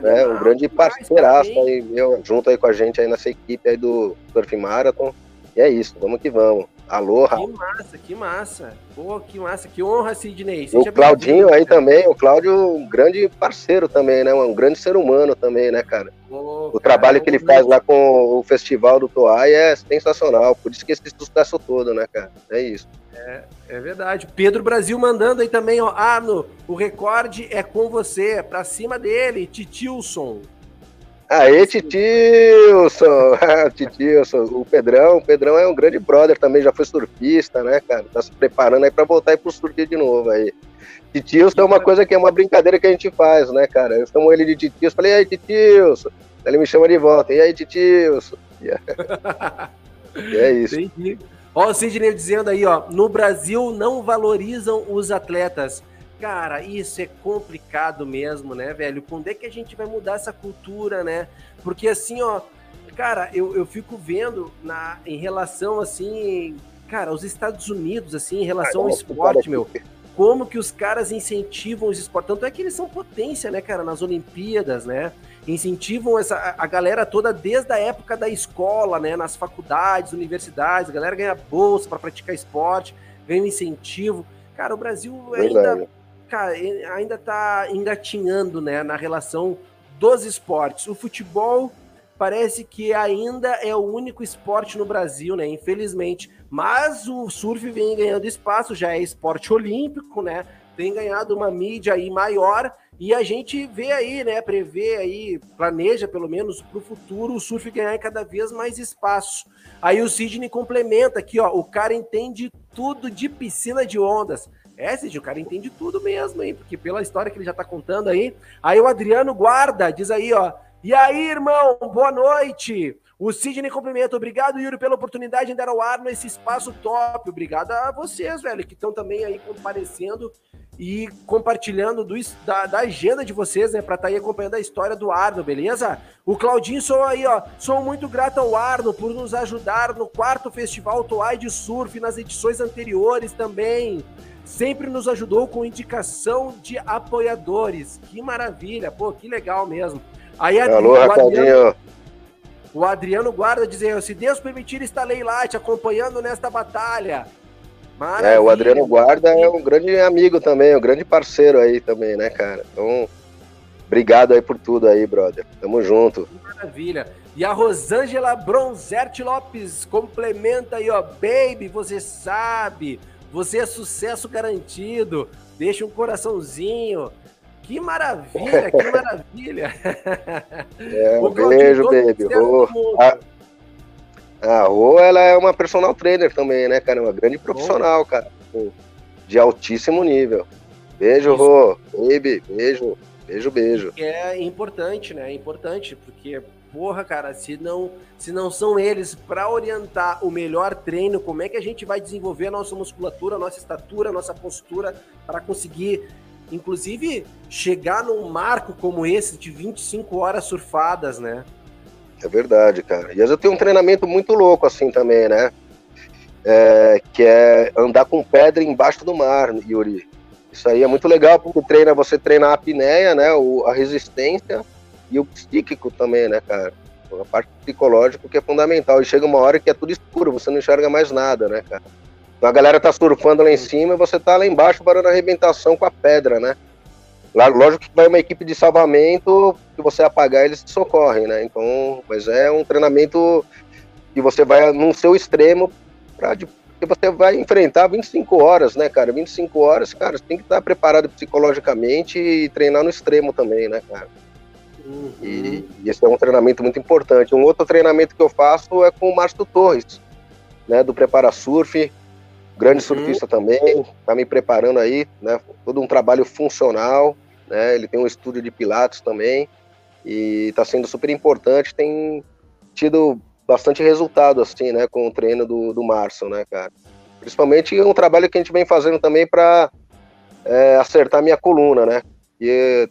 né? Um grande parceiraço aí, meu, junto aí com a gente aí nessa equipe aí do Surf Marathon. E é isso, vamos que vamos. Aloha. Que massa, que massa. Pô, que massa, que honra, Sidney. Seja o Claudinho aí também, o Cláudio, um grande parceiro também, né? Um grande ser humano também, né, cara? Pô, o cara, trabalho que ele faz lá com o Festival do Toai é sensacional. Por isso que esse sucesso todo, né, cara? É isso. É, é verdade. Pedro Brasil mandando aí também, ó. Arno, o recorde é com você. Pra cima dele, Titilson. Aê, Titilson! Titilson, o Pedrão, o Pedrão é um grande brother também, já foi surfista, né, cara? Tá se preparando aí pra voltar aí pro surf de novo aí. Titilson é uma coisa que é uma brincadeira que a gente faz, né, cara? Eu chamo ele de Titilson, falei, e aí, Titilson? Ele me chama de volta, e aí, Titilson? e é isso. Entendi. Ó, o Sidney dizendo aí, ó, no Brasil não valorizam os atletas. Cara, isso é complicado mesmo, né, velho? Quando é que a gente vai mudar essa cultura, né? Porque assim, ó, cara, eu, eu fico vendo na, em relação, assim, cara, os Estados Unidos, assim, em relação ao esporte, meu, como que os caras incentivam os esportes. Tanto é que eles são potência, né, cara, nas Olimpíadas, né? Incentivam essa, a galera toda desde a época da escola, né? Nas faculdades, universidades, a galera ganha bolsa para praticar esporte, ganha incentivo. Cara, o Brasil Verdade. Cara, ainda está engatinhando né, na relação dos esportes. O futebol parece que ainda é o único esporte no Brasil, né? Infelizmente. Mas o surf vem ganhando espaço, já é esporte olímpico, né? Tem ganhado uma mídia aí maior e a gente vê aí, né? Prevê aí, planeja pelo menos para o futuro o surf ganhar cada vez mais espaço. Aí o Sidney complementa aqui, ó. O cara entende tudo de piscina de ondas. É, Cid, o cara entende tudo mesmo, hein? Porque pela história que ele já tá contando aí. Aí o Adriano guarda, diz aí, ó. E aí, irmão, boa noite. O Sidney cumprimenta. Obrigado, Yuri, pela oportunidade de dar ao ar nesse espaço top. Obrigado a vocês, velho, que estão também aí comparecendo e compartilhando do, da, da, agenda de vocês, né, para estar tá aí acompanhando a história do Arno, beleza? O Claudinho sou aí, ó, sou muito grato ao Arno por nos ajudar no quarto Festival Toai de Surf nas edições anteriores também sempre nos ajudou com indicação de apoiadores. Que maravilha, pô, que legal mesmo. Aí Alô, o Adriano, o Adriano Guarda dizendo: se Deus permitir, estarei lá te acompanhando nesta batalha. Maravilha. É, o Adriano Guarda é um grande amigo também, um grande parceiro aí também, né, cara? Então, obrigado aí por tudo aí, brother. Tamo junto. Que maravilha. E a Rosângela Bronzerte Lopes complementa aí, ó, baby, você sabe, você é sucesso garantido. Deixa um coraçãozinho. Que maravilha, que maravilha. É, um beijo, baby. a, a Rô, ela é uma personal trainer também, né, cara? Uma grande profissional, cara. De altíssimo nível. Beijo, Rô. Baby, beijo. Beijo, beijo. É importante, né? É importante, porque porra, cara, se não, se não são eles para orientar o melhor treino, como é que a gente vai desenvolver a nossa musculatura, a nossa estatura, a nossa postura para conseguir, inclusive, chegar num marco como esse de 25 horas surfadas, né? É verdade, cara. E eu tenho um treinamento muito louco assim também, né? É, que é andar com pedra embaixo do mar, Yuri. Isso aí é muito legal porque treina, você treina a apneia, né? A resistência e o psíquico também, né, cara? A parte psicológica que é fundamental. E chega uma hora que é tudo escuro, você não enxerga mais nada, né, cara? Então a galera tá surfando lá em cima e você tá lá embaixo parando a arrebentação com a pedra, né? Lá, lógico que vai uma equipe de salvamento, que você apagar, eles te socorrem, né? Então, mas é um treinamento que você vai no seu extremo para que você vai enfrentar 25 horas, né, cara? 25 horas, cara, você tem que estar preparado psicologicamente e treinar no extremo também, né, cara? Uhum. E, e, esse é um treinamento muito importante. Um outro treinamento que eu faço é com o Márcio Torres, né, do Prepara Surf, grande uhum. surfista também, tá me preparando aí, né, todo um trabalho funcional, né, ele tem um estúdio de pilates também, e está sendo super importante, tem tido bastante resultado, assim, né, com o treino do, do Márcio, né, cara. Principalmente um trabalho que a gente vem fazendo também para é, acertar minha coluna, né, e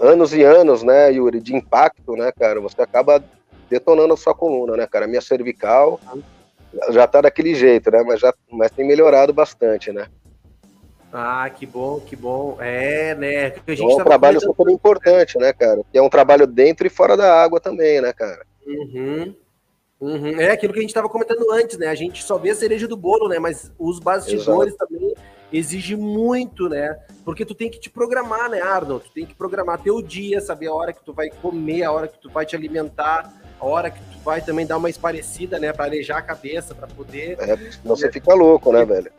anos e anos, né, Yuri, de impacto, né, cara, você acaba detonando a sua coluna, né, cara, minha cervical, já tá daquele jeito, né? Mas, já, mas tem melhorado bastante, né? Ah, que bom, que bom. É, né? A gente é um trabalho super importante, né, cara? Que é um trabalho dentro e fora da água também, né, cara? Uhum. Uhum. É aquilo que a gente estava comentando antes, né? A gente só vê a cereja do bolo, né? Mas os bastidores Exato. também exigem muito, né? Porque tu tem que te programar, né, Arnold? Tu tem que programar teu dia, saber a hora que tu vai comer, a hora que tu vai te alimentar, a hora que tu vai também dar uma esparecida, né? Para arejar a cabeça, para poder. É, senão você fica louco, né, velho?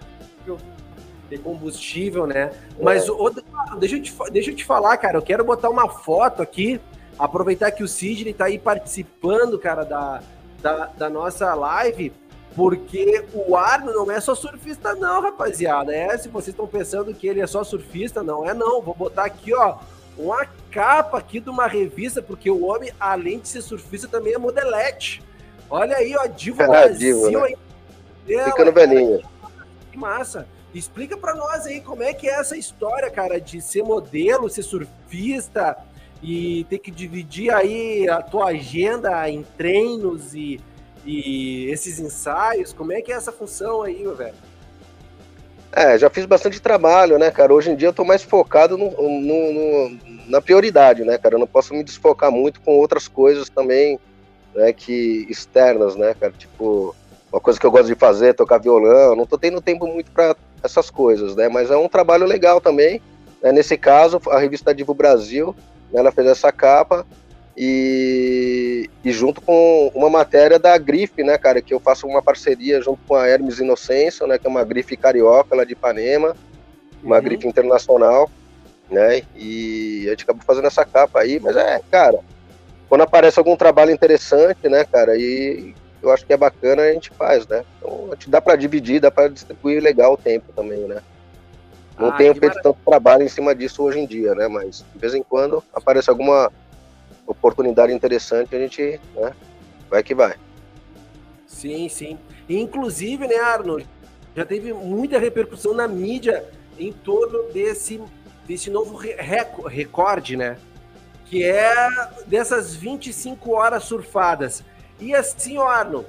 ter combustível, né? É. Mas outro, deixa, eu te, deixa eu te falar, cara, eu quero botar uma foto aqui, aproveitar que o Sidney tá aí participando, cara, da, da, da nossa live, porque o Arno não é só surfista, não, rapaziada. É, se vocês estão pensando que ele é só surfista, não é não. Vou botar aqui, ó, uma capa aqui de uma revista, porque o homem, além de ser surfista, também é modelete. Olha aí, ó, Divo é, Brasil, Divo, né? aí. Ficando velhinho. Que massa. Explica para nós aí como é que é essa história, cara, de ser modelo, ser surfista e ter que dividir aí a tua agenda em treinos e, e esses ensaios. Como é que é essa função aí, meu velho? É, já fiz bastante trabalho, né, cara? Hoje em dia eu tô mais focado no, no, no, na prioridade, né, cara? Eu não posso me desfocar muito com outras coisas também, né, que externas, né, cara? Tipo, uma coisa que eu gosto de fazer, tocar violão, não tô tendo tempo muito para essas coisas, né? Mas é um trabalho legal também. Né? Nesse caso, a revista Divo Brasil, né, ela fez essa capa e, e, junto com uma matéria da Grife, né, cara, que eu faço uma parceria junto com a Hermes Inocêncio, né, que é uma grife carioca lá de Ipanema, uma uhum. grife internacional, né? E a gente acabou fazendo essa capa aí, mas é, cara, quando aparece algum trabalho interessante, né, cara, e eu acho que é bacana, a gente faz, né? Então, a gente dá para dividir, dá para distribuir legal o tempo também, né? Não ah, tenho feito tanto trabalho em cima disso hoje em dia, né? Mas de vez em quando aparece alguma oportunidade interessante, a gente né, vai que vai. Sim, sim. Inclusive, né, Arnold, já teve muita repercussão na mídia em torno desse, desse novo recorde, né? Que é dessas 25 horas surfadas. E assim, Arno,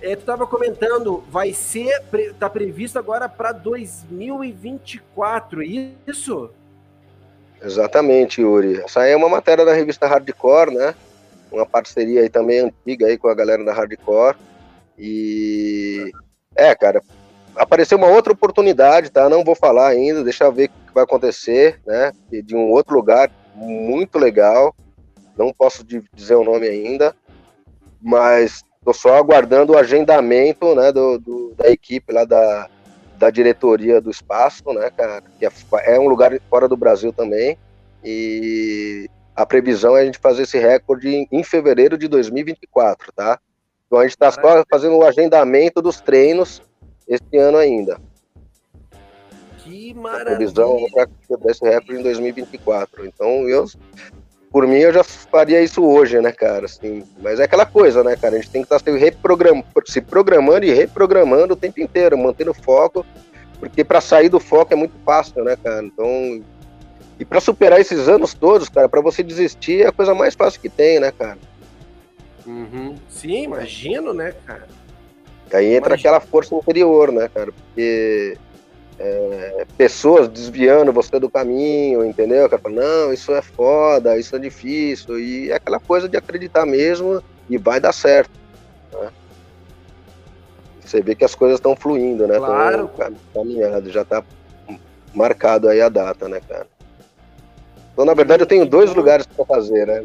é, tu estava comentando, vai ser, tá previsto agora para 2024, isso? Exatamente, Yuri. Essa aí é uma matéria da revista Hardcore, né? Uma parceria aí também antiga aí com a galera da Hardcore. E é, cara, apareceu uma outra oportunidade, tá? Não vou falar ainda, deixa eu ver o que vai acontecer, né? De um outro lugar muito legal. Não posso dizer o nome ainda, mas estou só aguardando o agendamento né, do, do, da equipe lá da, da diretoria do espaço, né, cara, que é, é, um lugar fora do Brasil também, e a previsão é a gente fazer esse recorde em, fevereiro de 2024, tá? Então a gente está só fazendo o agendamento dos treinos esse ano ainda. Que maravilha! A previsão é para quebrar esse recorde em 2024. Então eu por mim eu já faria isso hoje, né, cara? Assim, mas é aquela coisa, né, cara? A gente tem que estar tá se, se programando e reprogramando o tempo inteiro, mantendo foco, porque para sair do foco é muito fácil, né, cara? Então, e para superar esses anos todos, cara, para você desistir é a coisa mais fácil que tem, né, cara? Uhum. Sim, imagino, né, cara? Aí entra Imagina. aquela força interior, né, cara? Porque é, pessoas desviando você do caminho, entendeu? Que fala, não, isso é foda, isso é difícil, e é aquela coisa de acreditar mesmo e vai dar certo. Né? Você vê que as coisas estão fluindo, né? Claro. caminhado, já está marcado aí a data, né, cara? Então, na verdade, eu tenho dois lugares para fazer, né?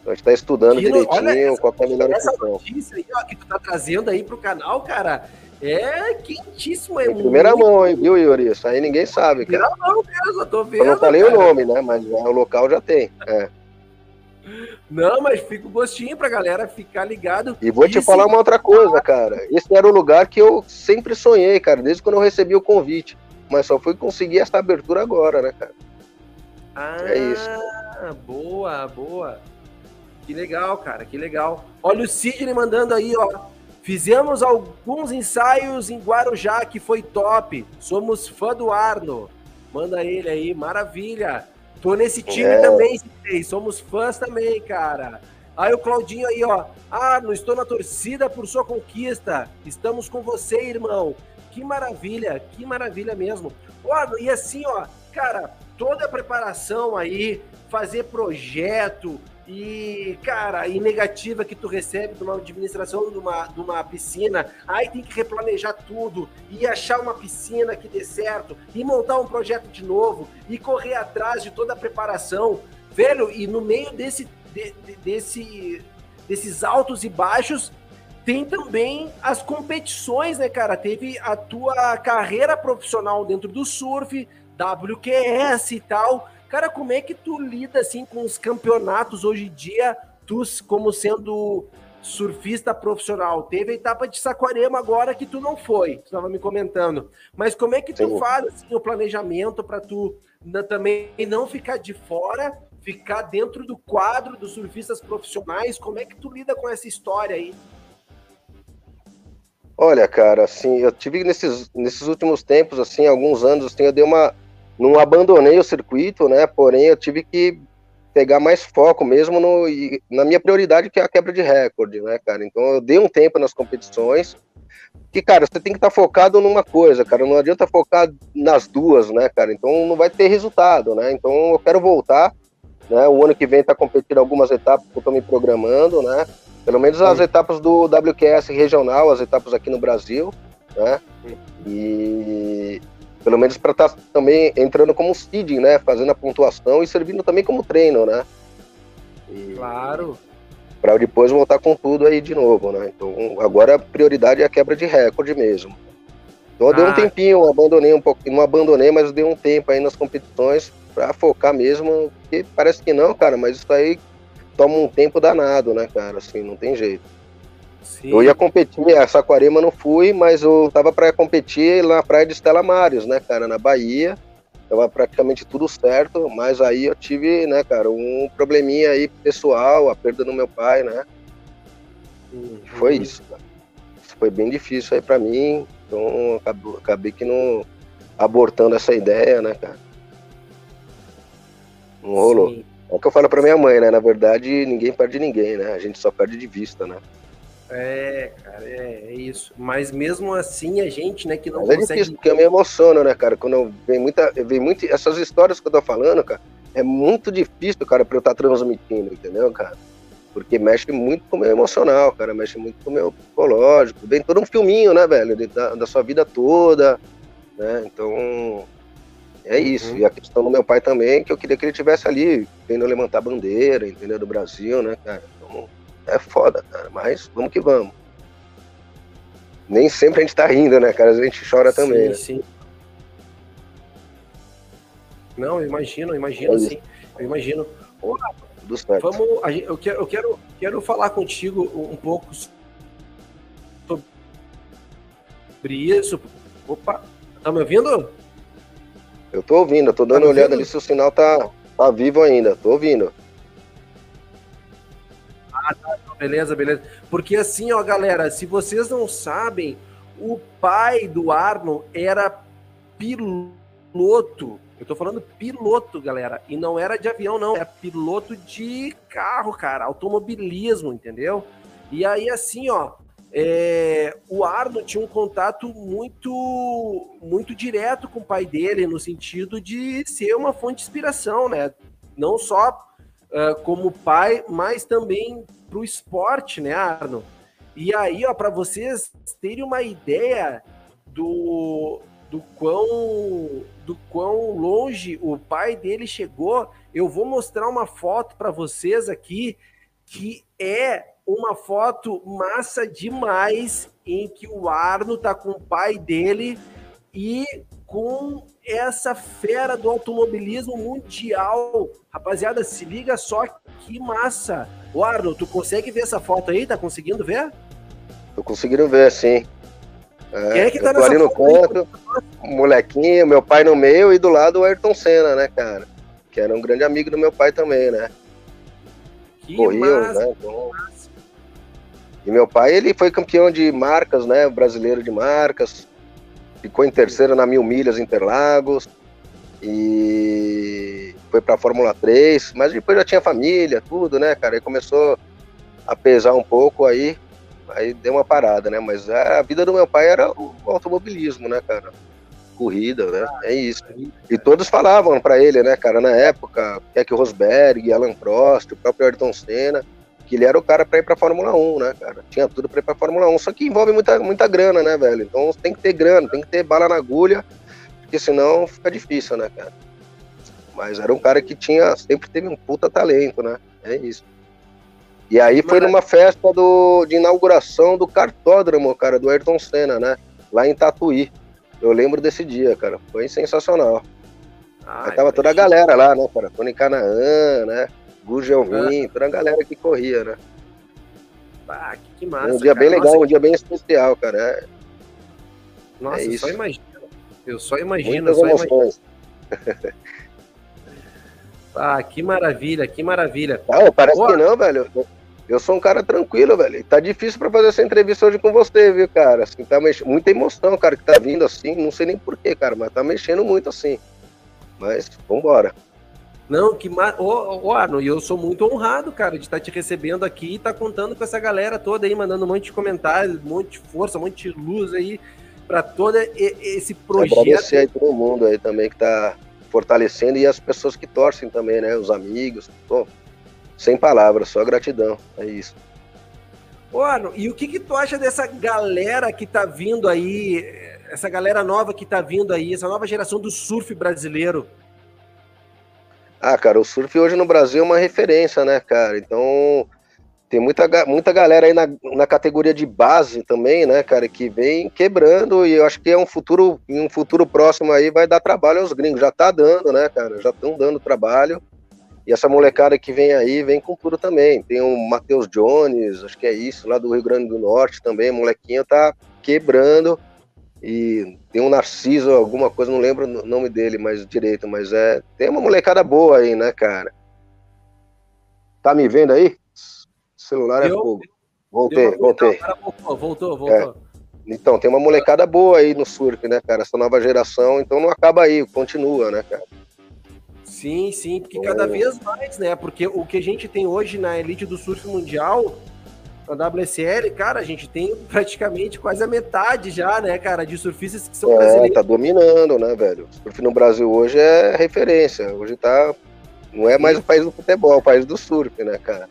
Então, a gente está estudando direitinho qual é a melhor essa notícia aí, ó, que tu tá trazendo aí pro canal, cara, é quentíssimo, é em primeira muito... mão, hein, viu, Yuri? Isso aí ninguém sabe, cara. Primeira mão mesmo, eu tô vendo. Eu não falei cara. o nome, né? Mas o local já tem. É. Não, mas fica o gostinho pra galera ficar ligado. E vou te falar uma outra coisa, cara. Esse era o lugar que eu sempre sonhei, cara, desde quando eu recebi o convite. Mas só fui conseguir essa abertura agora, né, cara? Ah, é isso. Boa, boa. Que legal, cara, que legal. Olha o Sidney mandando aí, ó. Fizemos alguns ensaios em Guarujá que foi top. Somos fã do Arno. Manda ele aí, maravilha. Tô nesse time é. também, somos fãs também, cara. Aí o Claudinho aí, ó. Ah, não estou na torcida por sua conquista. Estamos com você, irmão. Que maravilha, que maravilha mesmo. Ó, e assim, ó, cara, toda a preparação aí, fazer projeto, e, cara, e negativa que tu recebe de uma administração de uma, de uma piscina, aí tem que replanejar tudo, e achar uma piscina que dê certo, e montar um projeto de novo, e correr atrás de toda a preparação, velho, e no meio desse, de, de, desse, desses altos e baixos, tem também as competições, né, cara? Teve a tua carreira profissional dentro do surf, WQS e tal, Cara, como é que tu lida assim com os campeonatos hoje em dia, tu como sendo surfista profissional? Teve a etapa de Saquarema agora que tu não foi, tu estava me comentando. Mas como é que tu Sim. faz assim, o planejamento para tu também não ficar de fora, ficar dentro do quadro dos surfistas profissionais? Como é que tu lida com essa história aí? Olha, cara, assim, eu tive nesses, nesses últimos tempos, assim, alguns anos, assim, eu dei uma, não abandonei o circuito, né? Porém, eu tive que pegar mais foco mesmo no, na minha prioridade, que é a quebra de recorde, né, cara? Então, eu dei um tempo nas competições. Que, cara, você tem que estar tá focado numa coisa, cara. Não adianta focar nas duas, né, cara? Então, não vai ter resultado, né? Então, eu quero voltar. Né? O ano que vem tá competindo algumas etapas que eu tô me programando, né? Pelo menos as etapas do WQS regional, as etapas aqui no Brasil, né? E pelo menos para estar tá também entrando como seeding, né? Fazendo a pontuação e servindo também como treino, né? E... Claro. Para depois voltar com tudo aí de novo, né? Então agora a prioridade é a quebra de recorde mesmo. Então eu ah. dei um ah. tempinho, abandonei um pouco, não abandonei, mas dei um tempo aí nas competições para focar mesmo, porque parece que não, cara, mas isso aí toma um tempo danado, né, cara? Assim, não tem jeito. Sim. Eu ia competir, a Saquarema não fui, mas eu tava para competir na praia de Estela Mares, né, cara, na Bahia. Tava praticamente tudo certo, mas aí eu tive, né, cara, um probleminha aí pessoal, a perda do meu pai, né? Uhum. Foi isso, cara. Foi bem difícil aí para mim, então acabou, acabei que não abortando essa ideia, né, cara? Não rolou. Sim. É o que eu falo pra minha mãe, né? Na verdade, ninguém perde ninguém, né? A gente só perde de vista, né? É, cara, é, é, isso. Mas mesmo assim, a gente, né, que não Mas é consegue... É difícil, porque eu me emociono, né, cara? Quando vem muita, vem muito... Essas histórias que eu tô falando, cara, é muito difícil, cara, pra eu estar tá transmitindo, entendeu, cara? Porque mexe muito com o meu emocional, cara, mexe muito com o meu psicológico. Vem todo um filminho, né, velho, da, da sua vida toda, né? Então, é isso. Uhum. E a questão do meu pai também, que eu queria que ele tivesse ali, vendo levantar a bandeira, entendeu, do Brasil, né, cara? É foda, cara, mas vamos que vamos. Nem sempre a gente tá rindo, né, cara? Às vezes a gente chora sim, também. Né? Sim. Não, eu imagino, eu imagino, é sim. Eu imagino. Olá, vamos, eu quero, eu quero, quero falar contigo um pouco sobre isso. Opa, tá me ouvindo? Eu tô ouvindo, eu tô dando tá uma olhada ali se o sinal tá, tá vivo ainda, tô ouvindo. Ah, tá, beleza, beleza. Porque assim, ó, galera, se vocês não sabem, o pai do Arno era piloto. Eu tô falando piloto, galera. E não era de avião, não. Era piloto de carro, cara. Automobilismo, entendeu? E aí, assim, ó. É, o Arno tinha um contato muito muito direto com o pai dele, no sentido de ser uma fonte de inspiração, né? Não só uh, como pai, mas também para o esporte, né, Arno? E aí, ó, para vocês terem uma ideia do, do quão do quão longe o pai dele chegou, eu vou mostrar uma foto para vocês aqui que é uma foto massa demais em que o Arno tá com o pai dele e com essa fera do automobilismo mundial. Rapaziada, se liga só que massa. O Arno, tu consegue ver essa foto aí? Tá conseguindo ver? Tô conseguindo ver, sim. É, Quem é que tá nessa ali no canto, molequinho, meu pai no meio e do lado o Ayrton Senna, né, cara? Que era um grande amigo do meu pai também, né? Que Corriam, massa, né? Então... E meu pai, ele foi campeão de marcas, né? Brasileiro de marcas. Ficou em terceiro na Mil Milhas Interlagos. E foi pra Fórmula 3. Mas depois já tinha família, tudo, né, cara? Aí começou a pesar um pouco, aí, aí deu uma parada, né? Mas a vida do meu pai era o automobilismo, né, cara? Corrida, né? É isso. E todos falavam para ele, né, cara, na época, Keck Rosberg, Alan Prost, o próprio Ayrton Senna, que ele era o cara para ir pra Fórmula 1, né, cara? Tinha tudo para ir pra Fórmula 1, só que envolve muita, muita grana, né, velho? Então tem que ter grana, tem que ter bala na agulha, porque senão fica difícil, né, cara? Mas era um cara que tinha, sempre teve um puta talento, né? É isso. E aí foi numa festa do, de inauguração do cartódromo, cara, do Ayrton Senna, né? Lá em Tatuí. Eu lembro desse dia, cara. Foi sensacional. Ai, aí tava toda a galera lá, né, cara? Tony Canaã, né? Gurgel Vim, toda a galera que corria, né? Ah, que, que massa. Um dia cara. bem legal, Nossa, um dia bem especial, cara. É... Nossa, é só imagino. Eu só imagino, Muitas só emoções. imagino. ah, que maravilha, que maravilha. Ah, parece Boa. que não, velho. Eu sou um cara tranquilo, velho. Tá difícil para fazer essa entrevista hoje com você, viu, cara? Assim, tá mexendo. Muita emoção, cara, que tá vindo assim. Não sei nem porquê, cara, mas tá mexendo muito assim. Mas, vambora. Não, que mar... Ô, ô, Arno, e eu sou muito honrado, cara, de estar tá te recebendo aqui e estar tá contando com essa galera toda aí, mandando um monte de comentários, um monte de força, um monte de luz aí para todo esse projeto. Agradecer aí todo mundo aí também que tá fortalecendo e as pessoas que torcem também, né? Os amigos. Pô, sem palavras, só gratidão. É isso. Ô, Arno, e o que, que tu acha dessa galera que tá vindo aí, essa galera nova que tá vindo aí, essa nova geração do surf brasileiro? Ah, cara, o surf hoje no Brasil é uma referência, né, cara? Então, tem muita, muita galera aí na, na categoria de base também, né, cara, que vem quebrando e eu acho que é um futuro, em um futuro próximo aí vai dar trabalho aos gringos. Já tá dando, né, cara? Já estão dando trabalho. E essa molecada que vem aí vem com tudo também. Tem o Matheus Jones, acho que é isso, lá do Rio Grande do Norte também, molequinho tá quebrando. E tem um Narciso, alguma coisa, não lembro o nome dele mais direito, mas é. Tem uma molecada boa aí, né, cara? Tá me vendo aí? celular é fogo. Voltei, voltei. voltou, voltou, voltou. É. Então, tem uma molecada boa aí no surf, né, cara? Essa nova geração, então não acaba aí, continua, né, cara? Sim, sim, porque cada vez mais, né? Porque o que a gente tem hoje na elite do surf mundial na WSL, cara, a gente tem praticamente quase a metade já, né, cara, de surfistas que são é, brasileiros. tá dominando, né, velho? O surf no Brasil hoje é referência. Hoje tá. Não é mais o país do futebol, é o país do surf, né, cara?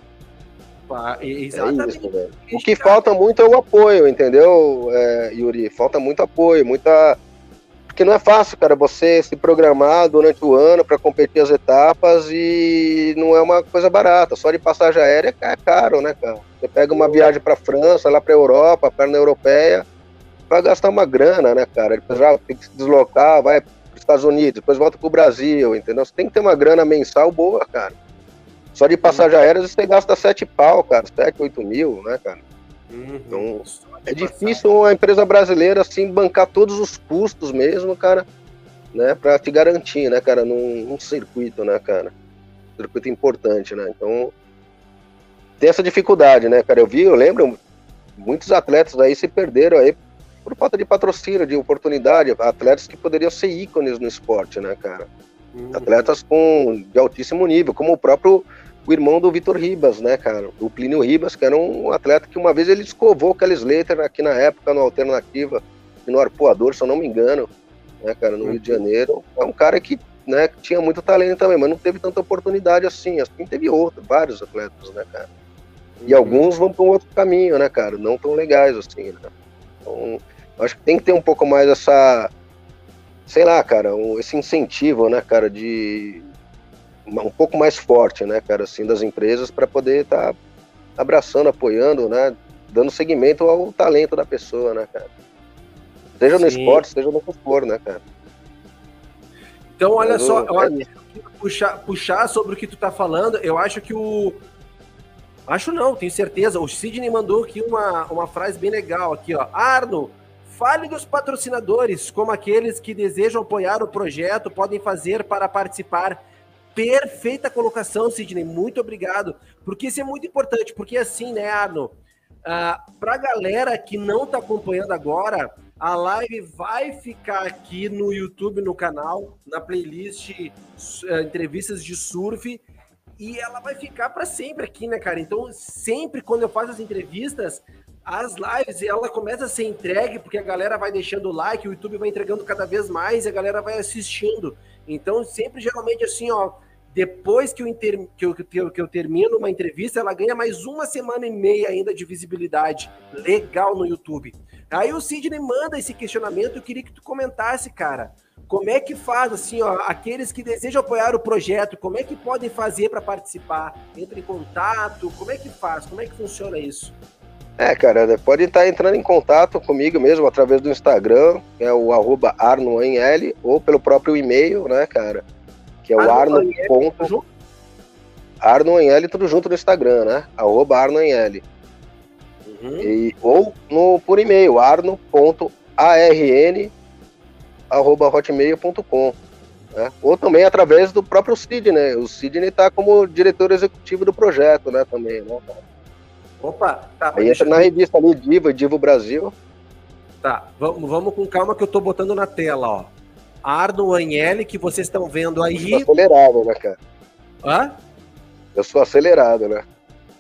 Exatamente. É isso, o que falta muito é o apoio, entendeu, é, Yuri? Falta muito apoio, muita. Porque não é fácil, cara, você se programar durante o ano para competir as etapas e não é uma coisa barata. Só de passagem aérea é caro, né, cara? Você pega uma viagem para França, lá para Europa, perna europeia, vai gastar uma grana, né, cara? Depois já tem que se deslocar, vai para os Estados Unidos, depois volta para o Brasil, entendeu? Você tem que ter uma grana mensal boa, cara. Só de passagem aérea você gasta sete pau, cara, sete, oito mil, né, cara? Uhum. Então, é difícil uma empresa brasileira, assim, bancar todos os custos mesmo, cara, né, pra te garantir, né, cara, num, num circuito, né, cara? Circuito importante, né? Então, tem essa dificuldade, né, cara? Eu vi, eu lembro, muitos atletas aí se perderam aí por falta de patrocínio, de oportunidade, atletas que poderiam ser ícones no esporte, né, cara? Uhum. Atletas com, de altíssimo nível, como o próprio o irmão do Vitor Ribas, né, cara? O Plínio Ribas, que era um atleta que uma vez ele escovou o Kelly Slater aqui na época, no Alternativa, e no Arpoador, se eu não me engano, né, cara, no Rio de Janeiro. É um cara que, né, tinha muito talento também, mas não teve tanta oportunidade assim. Assim teve outro, vários atletas, né, cara? E uhum. alguns vão para um outro caminho, né, cara? Não tão legais assim, né? Então, acho que tem que ter um pouco mais essa, sei lá, cara, um, esse incentivo, né, cara, de um pouco mais forte, né, cara, assim, das empresas para poder estar tá abraçando, apoiando, né, dando seguimento ao talento da pessoa, né, cara. Seja Sim. no esporte, seja no que for, né, cara. Então, olha Mas, só, olha, puxar, puxar sobre o que tu tá falando, eu acho que o. Acho não, tenho certeza. O Sidney mandou aqui uma, uma frase bem legal aqui, ó. Arno, fale dos patrocinadores, como aqueles que desejam apoiar o projeto podem fazer para participar Perfeita colocação, Sidney. Muito obrigado. Porque isso é muito importante. Porque assim, né, Arno? Ah, Para a galera que não está acompanhando agora, a live vai ficar aqui no YouTube, no canal, na playlist uh, Entrevistas de Surf. E ela vai ficar para sempre aqui, né, cara? Então, sempre quando eu faço as entrevistas, as lives, ela começa a ser entregue, porque a galera vai deixando o like, o YouTube vai entregando cada vez mais e a galera vai assistindo. Então, sempre, geralmente, assim, ó, depois que eu, inter... que, eu, que, eu, que eu termino uma entrevista, ela ganha mais uma semana e meia ainda de visibilidade legal no YouTube. Aí o Sidney manda esse questionamento, eu queria que tu comentasse, cara. Como é que faz, assim, ó, aqueles que desejam apoiar o projeto, como é que podem fazer para participar? Entra em contato, como é que faz? Como é que funciona isso? É, cara, pode estar entrando em contato comigo mesmo através do Instagram, que é o arroba arnoenl, ou pelo próprio e-mail, né, cara, que é o arno. arno. Arnoenl, tudo junto no Instagram, né? Arroba arnoenl. Uhum. E, ou no, por e-mail, arno.arn hotmail.com. Né? Ou também através do próprio Sidney. O Sidney está como diretor executivo do projeto, né? Também, né? Opa, tá. Aí entra na revista ali, Divo, Divo Brasil. Tá, vamos, vamos com calma que eu tô botando na tela, ó. Arno Agnelli, que vocês estão vendo aí. Eu sou acelerado, né, cara? Hã? Eu sou acelerado, né?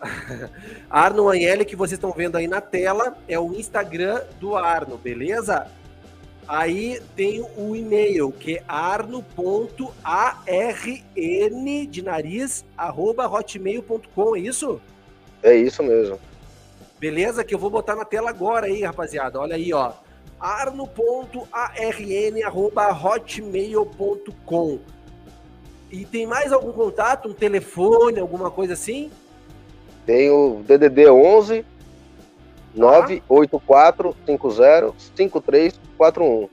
Arno Agnelli, que vocês estão vendo aí na tela, é o Instagram do Arno, beleza? Aí tem o e-mail, que é arno.arn de nariz, arroba hotmail.com, é isso? É isso mesmo. Beleza? Que eu vou botar na tela agora aí, rapaziada. Olha aí, ó. arno.arn.hotmail.com E tem mais algum contato, um telefone, alguma coisa assim? Tem o DDD 11 984 50 5341.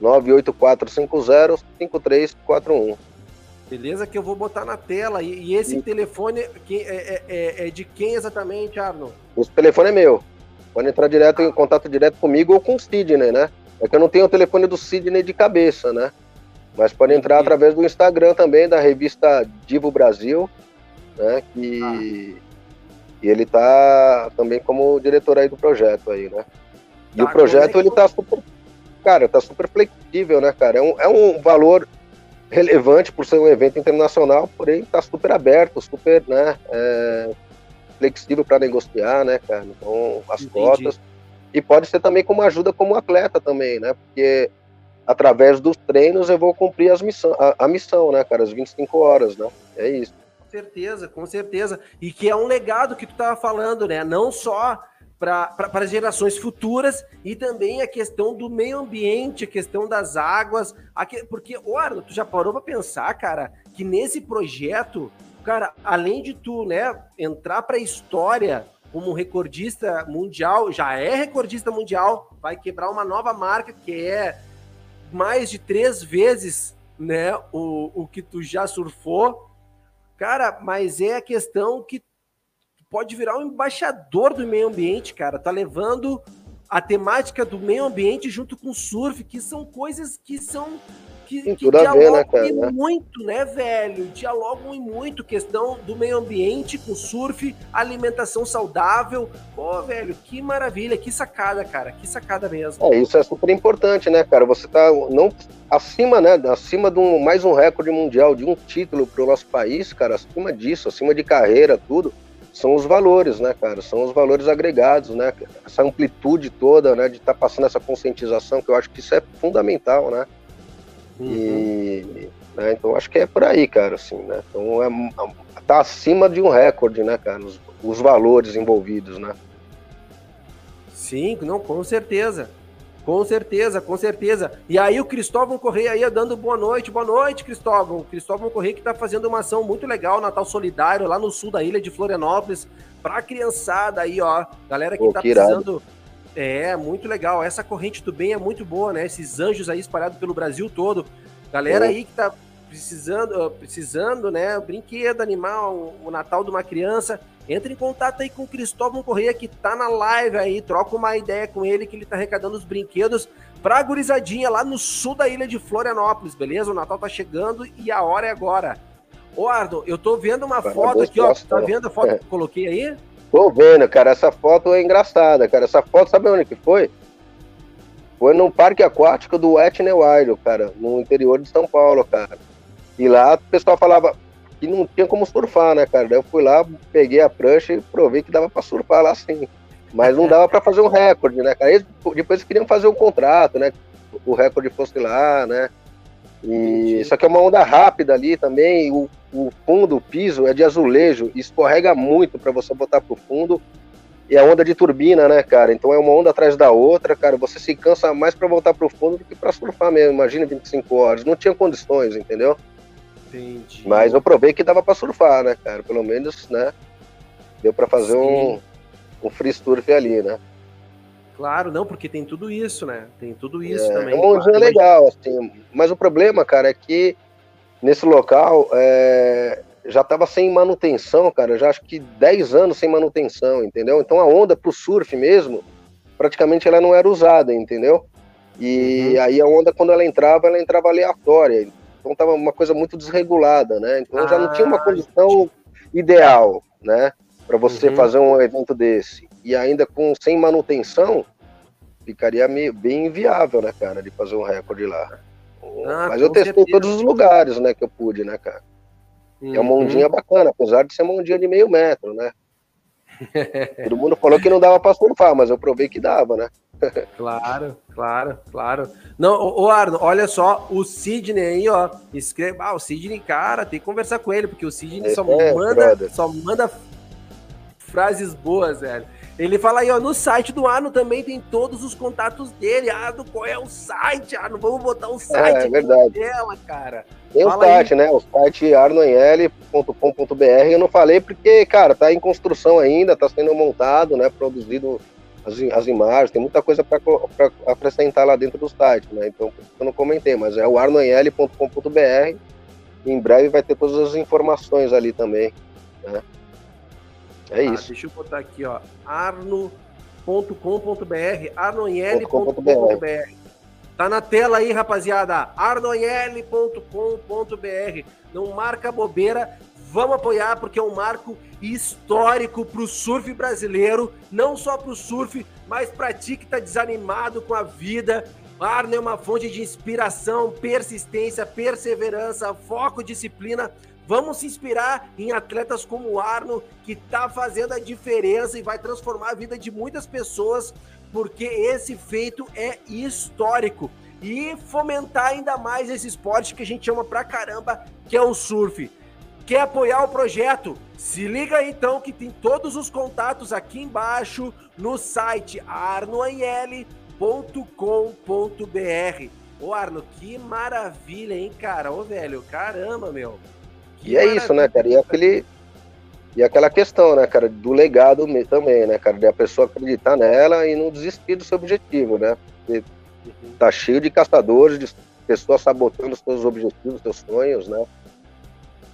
98450 5341. Beleza? Que eu vou botar na tela. E, e esse Sim. telefone é, é, é, é, de quem exatamente, Arno? Esse telefone é meu. Pode entrar direto em contato direto comigo ou com o Sidney, né? É que eu não tenho o telefone do Sidney de cabeça, né? Mas pode entrar através do Instagram também, da revista Divo Brasil, né? Que ah. E ele tá também como diretor aí do projeto aí, né? E tá, o projeto, é ele tá super, cara, tá super flexível, né, cara? É um, é um valor relevante por ser um evento internacional, porém está super aberto, super né, é, flexível para negociar, né, cara? Então, as Entendi. cotas. E pode ser também como ajuda como atleta também, né? Porque através dos treinos eu vou cumprir as missão, a, a missão, né, cara? As 25 horas, né? É isso. Certeza, com certeza. E que é um legado que tu tava falando, né? Não só para gerações futuras e também a questão do meio ambiente, a questão das águas, que, porque, Arno, tu já parou para pensar, cara, que nesse projeto, cara, além de tu, né, entrar para a história como recordista mundial, já é recordista mundial, vai quebrar uma nova marca que é mais de três vezes, né, o, o que tu já surfou, cara, mas é a questão que pode virar um embaixador do meio ambiente, cara. Tá levando a temática do meio ambiente junto com o surf, que são coisas que são que, que dialogam né, cara, né? muito, né, velho? Dialogam muito questão do meio ambiente com surf, alimentação saudável. Pô, velho, que maravilha, que sacada, cara, que sacada mesmo. É, isso é super importante, né, cara? Você tá não acima, né, acima de um, mais um recorde mundial, de um título para o nosso país, cara, acima disso, acima de carreira, tudo são os valores, né, cara? São os valores agregados, né? Essa amplitude toda, né, de estar tá passando essa conscientização, que eu acho que isso é fundamental, né? Uhum. E, né, então acho que é por aí, cara, assim, né? Então é, tá acima de um recorde, né, cara? Os, os valores envolvidos, né? Sim, não, com certeza. Com certeza, com certeza. E aí o Cristóvão Correia aí dando boa noite, boa noite, Cristóvão. O Cristóvão Correia que está fazendo uma ação muito legal, Natal Solidário, lá no sul da ilha de Florianópolis, para a criançada aí, ó. Galera que está precisando. É, muito legal. Essa corrente do bem é muito boa, né? Esses anjos aí espalhados pelo Brasil todo. Galera aí que tá precisando, precisando, né? Brinquedo, animal, o Natal de uma criança. Entre em contato aí com o Cristóvão Correia, que tá na live aí, troca uma ideia com ele, que ele tá arrecadando os brinquedos pra gurizadinha lá no sul da ilha de Florianópolis, beleza? O Natal tá chegando e a hora é agora. Ô, Ardo, eu tô vendo uma foto aqui, ó. Tá vendo a foto é. que eu coloquei aí? Tô vendo, cara. Essa foto é engraçada, cara. Essa foto, sabe onde que foi? Foi num parque aquático do Etne Wild, cara, no interior de São Paulo, cara. E lá o pessoal falava, que não tinha como surfar, né, cara? Daí eu fui lá, peguei a prancha e provei que dava para surfar lá sim. Mas não dava para fazer um recorde, né, cara? Eles, depois eles queriam fazer um contrato, né? O recorde fosse lá, né? E isso aqui é uma onda rápida ali também. O, o fundo, o piso é de azulejo, escorrega muito para você botar pro fundo. E a é onda de turbina, né, cara? Então é uma onda atrás da outra, cara. Você se cansa mais para voltar pro fundo do que para surfar mesmo. Imagina 25 horas. Não tinha condições, entendeu? Entendi. Mas eu provei que dava para surfar, né, cara? Pelo menos, né? Deu para fazer um, um free surf ali, né? Claro, não, porque tem tudo isso, né? Tem tudo isso é, também. É um claro, legal, assim. Mas o problema, cara, é que nesse local é, já estava sem manutenção, cara. Já acho que 10 anos sem manutenção, entendeu? Então a onda pro surf mesmo, praticamente ela não era usada, entendeu? E uhum. aí a onda, quando ela entrava, ela entrava aleatória. Então tava uma coisa muito desregulada, né? Então ah, já não tinha uma ah, condição ideal, né? Para você uhum. fazer um evento desse e ainda com sem manutenção, ficaria meio, bem inviável, né, cara, de fazer um recorde lá. Ah, Mas eu testei certeza. todos os lugares, né, que eu pude, né, cara. Uhum. É uma ondinha bacana, apesar de ser uma ondinha de meio metro, né. Todo mundo falou que não dava para surfar, mas eu provei que dava, né? claro, claro, claro. Não, o Arno, olha só, o Sidney aí, ó, escreve, ah, o Sidney, cara, tem que conversar com ele, porque o Sidney é, só manda, só manda frases boas, velho. Ele fala aí, ó, no site do Arno também tem todos os contatos dele. Arno, qual é o site? Arno, vamos botar o site é, é verdade. dela, cara. Tem fala o site, aí. né? O site arnoenl.com.br. Eu não falei porque, cara, tá em construção ainda, tá sendo montado, né? Produzido as, as imagens, tem muita coisa para acrescentar lá dentro do site, né? Então, eu não comentei, mas é o arnoenl.com.br. Em breve vai ter todas as informações ali também, né? É ah, isso. Deixa eu botar aqui, ó. arno.com.br, arnoiele.com.br. Tá na tela aí, rapaziada. arnoiele.com.br. Não marca bobeira. Vamos apoiar porque é um marco histórico para o surf brasileiro, não só para o surf, mas para ti que tá desanimado com a vida. Arno é uma fonte de inspiração, persistência, perseverança, foco, disciplina Vamos se inspirar em atletas como o Arno, que está fazendo a diferença e vai transformar a vida de muitas pessoas, porque esse feito é histórico. E fomentar ainda mais esse esporte que a gente ama pra caramba, que é o surf. Quer apoiar o projeto? Se liga aí, então que tem todos os contatos aqui embaixo no site arnoanl.com.br. Ô Arno, que maravilha, hein, cara? Ô velho, caramba, meu. E é isso, né, cara? E aquele. E aquela questão, né, cara, do legado também, né, cara, de a pessoa acreditar nela e não desistir do seu objetivo, né? Porque tá cheio de caçadores, de pessoas sabotando seus objetivos, os seus sonhos, né?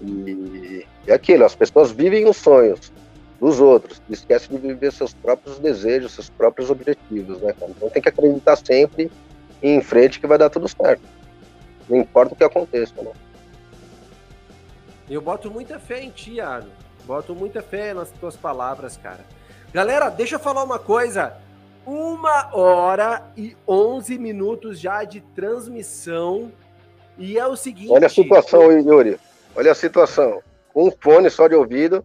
E, e aquilo, as pessoas vivem os sonhos dos outros, esquecem de viver seus próprios desejos, seus próprios objetivos, né, cara? Então tem que acreditar sempre em frente que vai dar tudo certo. Não importa o que aconteça, né? Eu boto muita fé em ti, Arno. Boto muita fé nas tuas palavras, cara. Galera, deixa eu falar uma coisa. Uma hora e onze minutos já de transmissão. E é o seguinte. Olha a situação, Yuri. Olha a situação. Um fone só de ouvido,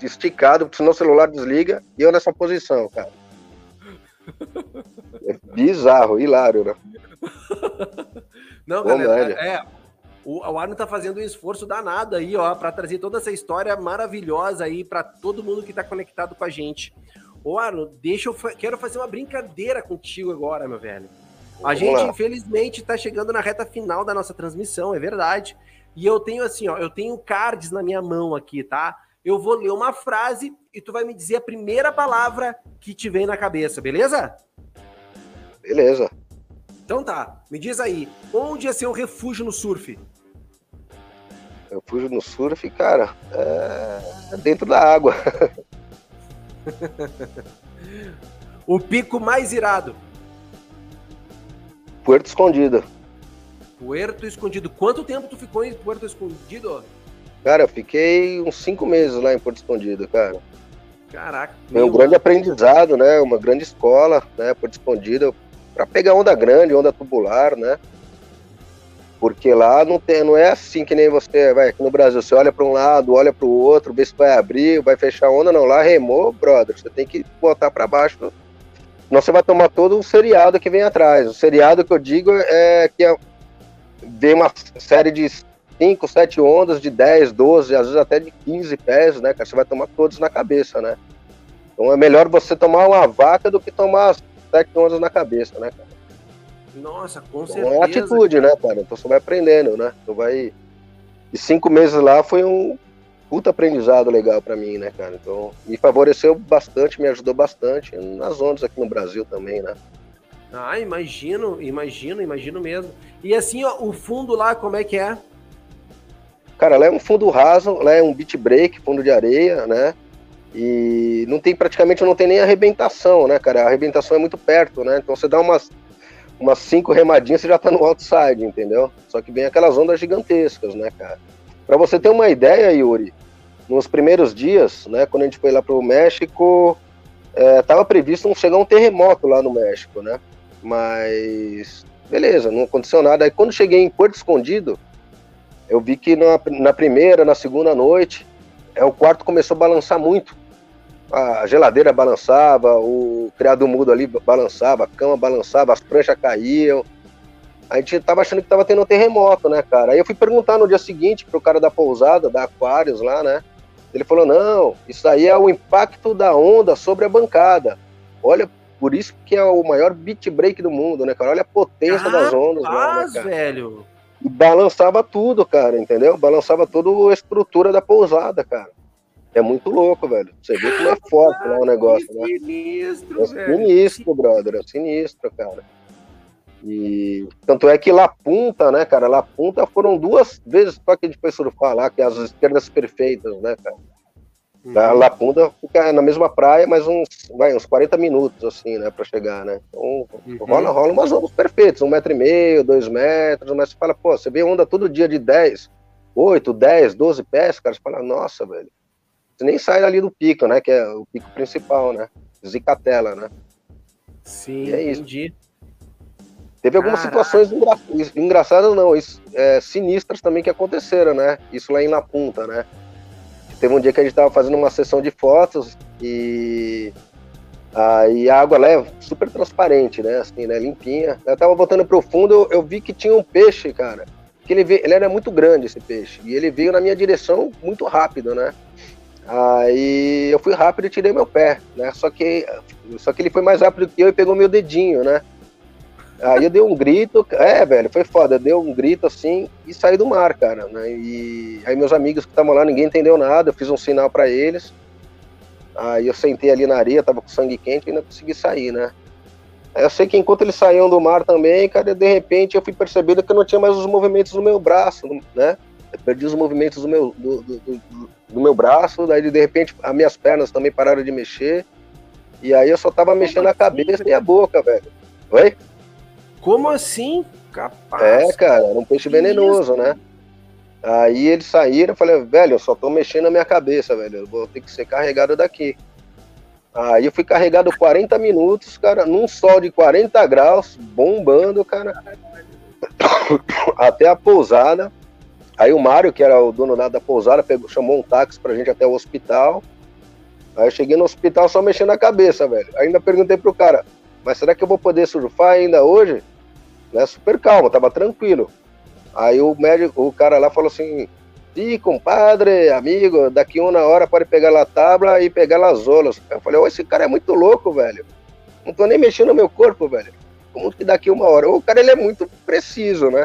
esticado, senão o celular desliga, e eu nessa posição, cara. É bizarro, hilário, né? Não, galera, é, o, o Arno tá fazendo um esforço danado aí, ó, para trazer toda essa história maravilhosa aí para todo mundo que tá conectado com a gente. Ô Arno, deixa eu quero fazer uma brincadeira contigo agora, meu velho. A Vamos gente, lá. infelizmente, tá chegando na reta final da nossa transmissão, é verdade. E eu tenho assim, ó, eu tenho cards na minha mão aqui, tá? Eu vou ler uma frase e tu vai me dizer a primeira palavra que te vem na cabeça, beleza? Beleza. Então tá, me diz aí, onde é seu refúgio no surf? Eu fui no surf, cara, é dentro da água. o pico mais irado? Puerto Escondido. Puerto Escondido. Quanto tempo tu ficou em Puerto Escondido? Cara, eu fiquei uns cinco meses lá em Porto Escondido, cara. Caraca. Foi um grande aprendizado, né? Uma grande escola, né? Porto Escondido, para pegar onda grande, onda tubular, né? Porque lá não, tem, não é assim que nem você vai aqui no Brasil. Você olha para um lado, olha para o outro, vê se vai abrir, vai fechar onda. Não, lá remou, brother. Você tem que botar para baixo. Senão você vai tomar todo o seriado que vem atrás. O seriado que eu digo é que é, vem uma série de 5, 7 ondas de 10, 12, às vezes até de 15 pés, né, cara? Você vai tomar todos na cabeça, né? Então é melhor você tomar uma vaca do que tomar 7 ondas na cabeça, né, cara? Nossa, com então, certeza. É atitude, né, cara? Então você vai aprendendo, né? Então vai. E cinco meses lá foi um puta aprendizado legal para mim, né, cara? Então me favoreceu bastante, me ajudou bastante nas ondas aqui no Brasil também, né? Ah, imagino, imagino, imagino mesmo. E assim, ó, o fundo lá, como é que é? Cara, lá é um fundo raso, lá é um beat break, fundo de areia, né? E não tem praticamente não tem nem arrebentação, né, cara? A arrebentação é muito perto, né? Então você dá umas umas cinco remadinhas, você já tá no outside, entendeu? Só que vem aquelas ondas gigantescas, né, cara? Para você ter uma ideia, Yuri, nos primeiros dias, né, quando a gente foi lá pro México, é, tava previsto um, chegar um terremoto lá no México, né? Mas beleza, não aconteceu nada. Aí quando cheguei em Porto Escondido, eu vi que na, na primeira, na segunda noite, é, o quarto começou a balançar muito a geladeira balançava, o criado mudo ali balançava, a cama balançava, as pranchas caíam. A gente tava achando que tava tendo um terremoto, né, cara? Aí eu fui perguntar no dia seguinte pro cara da pousada, da Aquarius lá, né? Ele falou: não, isso aí é o impacto da onda sobre a bancada. Olha, por isso que é o maior beat break do mundo, né, cara? Olha a potência das ondas. lá, né, velho. E balançava tudo, cara, entendeu? Balançava toda a estrutura da pousada, cara. É muito louco, velho. Você vê como é forte lá o negócio, né? Sinistro, é sinistro, brother. É sinistro, cara. E tanto é que La Punta, né, cara? La Punta foram duas vezes só que a gente foi surfar lá, que é as esquerdas perfeitas, né, cara? Uhum. La Punta fica na mesma praia, mas uns, vai, uns 40 minutos, assim, né, pra chegar, né? Então, uhum. rola, rola umas ondas perfeitas, um metro e meio, dois metros, mas você fala, pô, você vê onda todo dia de 10, 8, 10, 12 pés, cara, você fala, nossa, velho, você nem sai ali do pico, né? Que é o pico principal, né? Zicatela, né? Sim, e é entendi. Isso. Teve algumas Caraca. situações engra... engraçadas, não, é, sinistras também que aconteceram, né? Isso lá em La Punta, né? Teve um dia que a gente tava fazendo uma sessão de fotos e aí a água lá é super transparente, né? Assim, né? Limpinha. Eu tava botando pro fundo, eu, eu vi que tinha um peixe, cara. Que ele, veio, ele era muito grande, esse peixe. E ele veio na minha direção muito rápido, né? Aí eu fui rápido e tirei meu pé, né? Só que, só que ele foi mais rápido que eu e pegou meu dedinho, né? Aí eu dei um grito, é, velho, foi foda. Eu dei um grito assim e saí do mar, cara. Né? E aí meus amigos que estavam lá, ninguém entendeu nada. Eu fiz um sinal para eles. Aí eu sentei ali na areia, tava com sangue quente e ainda consegui sair, né? Aí eu sei que enquanto eles saíam do mar também, cara, de repente eu fui percebendo que eu não tinha mais os movimentos no meu braço, né? Eu perdi os movimentos do meu, do, do, do, do meu braço, daí de repente as minhas pernas também pararam de mexer. E aí eu só tava Como mexendo assim, a cabeça e a boca, velho. Oi? Como assim? Capaz. É, cara, era um peixe venenoso, né? Aí eles saíram, eu falei, velho, eu só tô mexendo a minha cabeça, velho. Eu vou ter que ser carregado daqui. Aí eu fui carregado 40 minutos, cara, num sol de 40 graus, bombando, cara. Até a pousada. Aí o Mário, que era o dono da pousada, pegou, chamou um táxi pra gente até o hospital. Aí eu cheguei no hospital só mexendo a cabeça, velho. Ainda perguntei pro cara, mas será que eu vou poder surfar ainda hoje? Né, super calmo, tava tranquilo. Aí o médico, o cara lá falou assim, Sim, compadre, amigo, daqui uma hora pode pegar a tábua e pegar as olas. Eu falei, oh, esse cara é muito louco, velho. Não tô nem mexendo no meu corpo, velho como que daqui uma hora? O cara ele é muito preciso, né?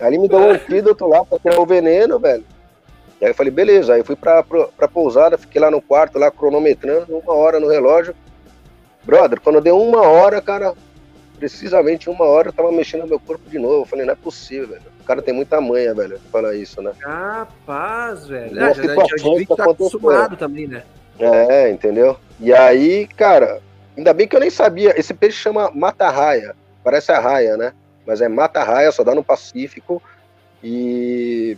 Aí ele me deu um antídoto lá pra tirar o veneno, velho. E aí eu falei, beleza. Aí eu fui pra, pra, pra pousada, fiquei lá no quarto, lá cronometrando, uma hora no relógio. Brother, quando deu uma hora, cara, precisamente uma hora, eu tava mexendo no meu corpo de novo. Eu falei, não é possível, velho. O cara tem muita manha, velho, falar isso, né? Capaz, velho. Ah, já, já, já que tá acostumado também, né? É, entendeu? E aí, cara, ainda bem que eu nem sabia. Esse peixe chama mata-raia parece a raia, né? Mas é mata-raia, só dá no Pacífico. E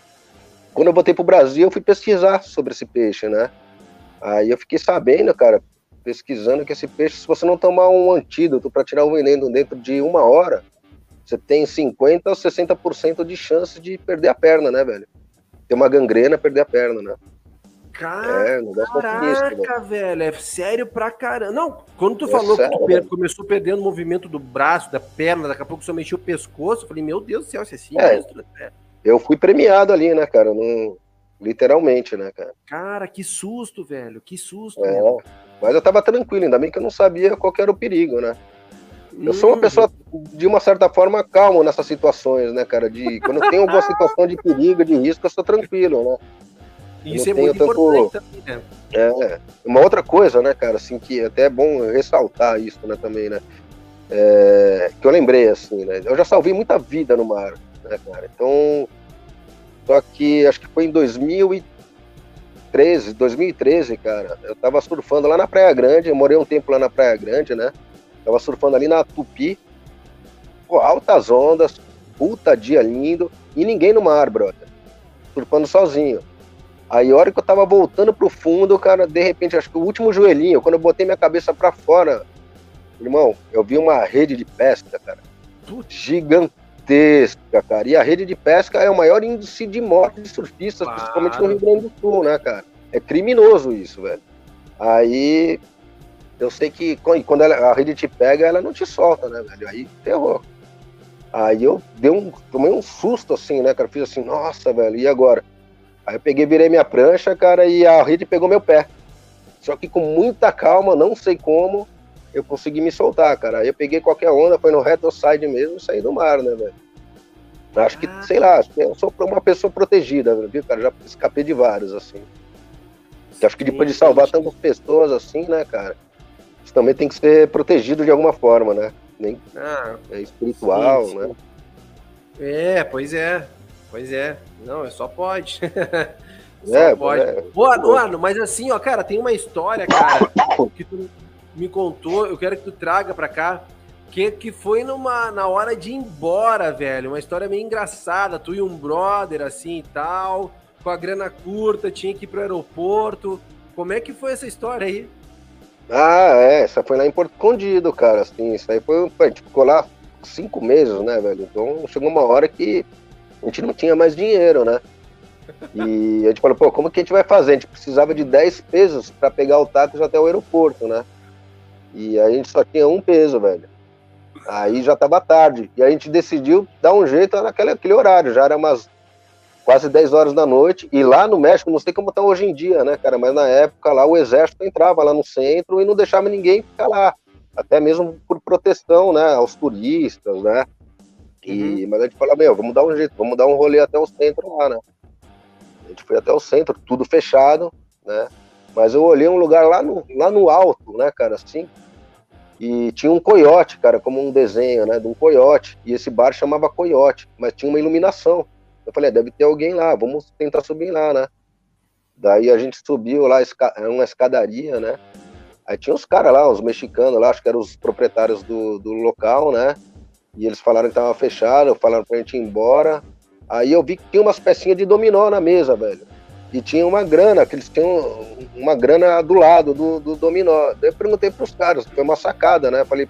quando eu voltei pro Brasil, eu fui pesquisar sobre esse peixe, né? Aí eu fiquei sabendo, cara, pesquisando que esse peixe, se você não tomar um antídoto para tirar o veneno dentro de uma hora, você tem 50 ou 60% de chance de perder a perna, né, velho? Ter uma gangrena, perder a perna, né? Cara, é, caraca, velho, é sério pra caramba. Não, quando tu é falou sério, que tu começou perdendo o movimento do braço, da perna, daqui a pouco só mexeu o pescoço, eu falei, meu Deus do céu, isso é sinistro, é, Eu fui premiado ali, né, cara? Literalmente, né, cara? Cara, que susto, velho, que susto. É, mas eu tava tranquilo, ainda bem que eu não sabia qual era o perigo, né? Eu sou uma pessoa, de uma certa forma, calma nessas situações, né, cara? De, quando tenho alguma situação de perigo, de risco, eu sou tranquilo, né? Isso é muito tanto... importante também, né? É, uma outra coisa, né, cara, assim, que até é bom ressaltar isso, né, também, né? É, que eu lembrei, assim, né? Eu já salvei muita vida no mar, né, cara? Então, só que acho que foi em 2013, 2013, cara, eu tava surfando lá na Praia Grande, eu morei um tempo lá na Praia Grande, né? Tava surfando ali na Tupi, pô, altas ondas, puta dia lindo, e ninguém no mar, brother. Surfando sozinho. Aí, a hora que eu tava voltando pro fundo, cara, de repente, acho que o último joelhinho, quando eu botei minha cabeça para fora, irmão, eu vi uma rede de pesca, cara, gigantesca, cara. E a rede de pesca é o maior índice de morte de surfistas, claro. principalmente no Rio Grande do Sul, né, cara? É criminoso isso, velho. Aí, eu sei que quando ela, a rede te pega, ela não te solta, né, velho? Aí ferrou. Aí eu dei um, tomei um susto assim, né, cara? Fiz assim, nossa, velho, e agora? Aí eu peguei, virei minha prancha, cara, e a rede pegou meu pé. Só que com muita calma, não sei como, eu consegui me soltar, cara. Aí eu peguei qualquer onda, foi no reto side mesmo e saí do mar, né, velho? Acho que, ah. sei lá, eu sou uma pessoa protegida, viu, cara? Já escapei de vários, assim. Acho que depois de salvar tantas pessoas assim, né, cara? Isso também tem que ser protegido de alguma forma, né? Nem ah, é espiritual, sim, sim. né? É, pois é. Pois é. Não, é só pode. só é, pode. É, Boa, mano, mas assim, ó, cara, tem uma história, cara, que tu me contou, eu quero que tu traga pra cá, que, que foi numa, na hora de ir embora, velho. Uma história meio engraçada. Tu e um brother, assim e tal, com a grana curta, tinha que ir pro aeroporto. Como é que foi essa história aí? Ah, é, essa foi lá em Porto Escondido, cara, assim, isso aí foi, a gente ficou lá cinco meses, né, velho, então chegou uma hora que a gente não tinha mais dinheiro, né? E a gente falou, pô, como que a gente vai fazer? A gente precisava de 10 pesos para pegar o táxi até o aeroporto, né? E a gente só tinha um peso, velho. Aí já tava tarde. E a gente decidiu dar um jeito naquele aquele horário. Já era umas quase 10 horas da noite. E lá no México, não sei como tá hoje em dia, né, cara? Mas na época lá o exército entrava lá no centro e não deixava ninguém ficar lá. Até mesmo por proteção, né, aos turistas, né? E, uhum. Mas a gente falou, meu, vamos dar um jeito, vamos dar um rolê até o centro lá, né? A gente foi até o centro, tudo fechado, né? Mas eu olhei um lugar lá no, lá no alto, né, cara, assim, e tinha um coiote, cara, como um desenho, né, de um coiote. E esse bar chamava Coiote, mas tinha uma iluminação. Eu falei, é, deve ter alguém lá, vamos tentar subir lá, né? Daí a gente subiu lá, uma escadaria, né? Aí tinha os caras lá, os mexicanos lá, acho que eram os proprietários do, do local, né? E eles falaram que tava fechado, falaram pra gente ir embora. Aí eu vi que tinha umas pecinhas de dominó na mesa, velho. E tinha uma grana, que eles tinham uma grana do lado do, do dominó. Daí eu perguntei pros caras, foi uma sacada, né? Eu falei,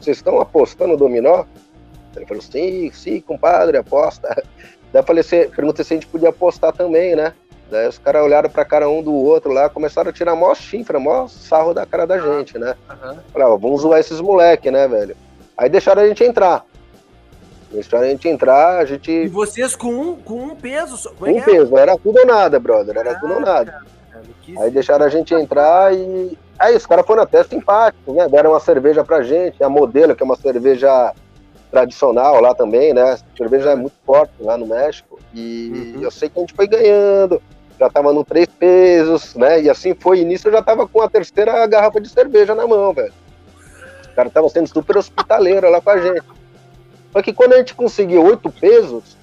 vocês estão apostando no dominó? Ele falou, sim, sim, compadre, aposta. Daí eu falei, perguntei se a gente podia apostar também, né? Daí os caras olharam pra cara um do outro lá, começaram a tirar mó chifra, mó sarro da cara da gente, né? Uhum. Falaram, vamos zoar esses moleque, né, velho? Aí deixaram a gente entrar. Deixaram a gente entrar, a gente. E vocês com um, com um peso só. É um é? peso, era tudo ou nada, brother. Era ah, tudo ou nada. Cara, aí deixaram a gente entrar e. Aí os caras foram até simpáticos, né? Deram uma cerveja pra gente, a modelo, que é uma cerveja tradicional lá também, né? A cerveja é muito forte lá no México. E uhum. eu sei que a gente foi ganhando, já tava no três pesos, né? E assim foi. Início eu já tava com a terceira garrafa de cerveja na mão, velho caras estavam sendo super hospitaleiros lá com a gente. Só que quando a gente conseguiu oito pesos,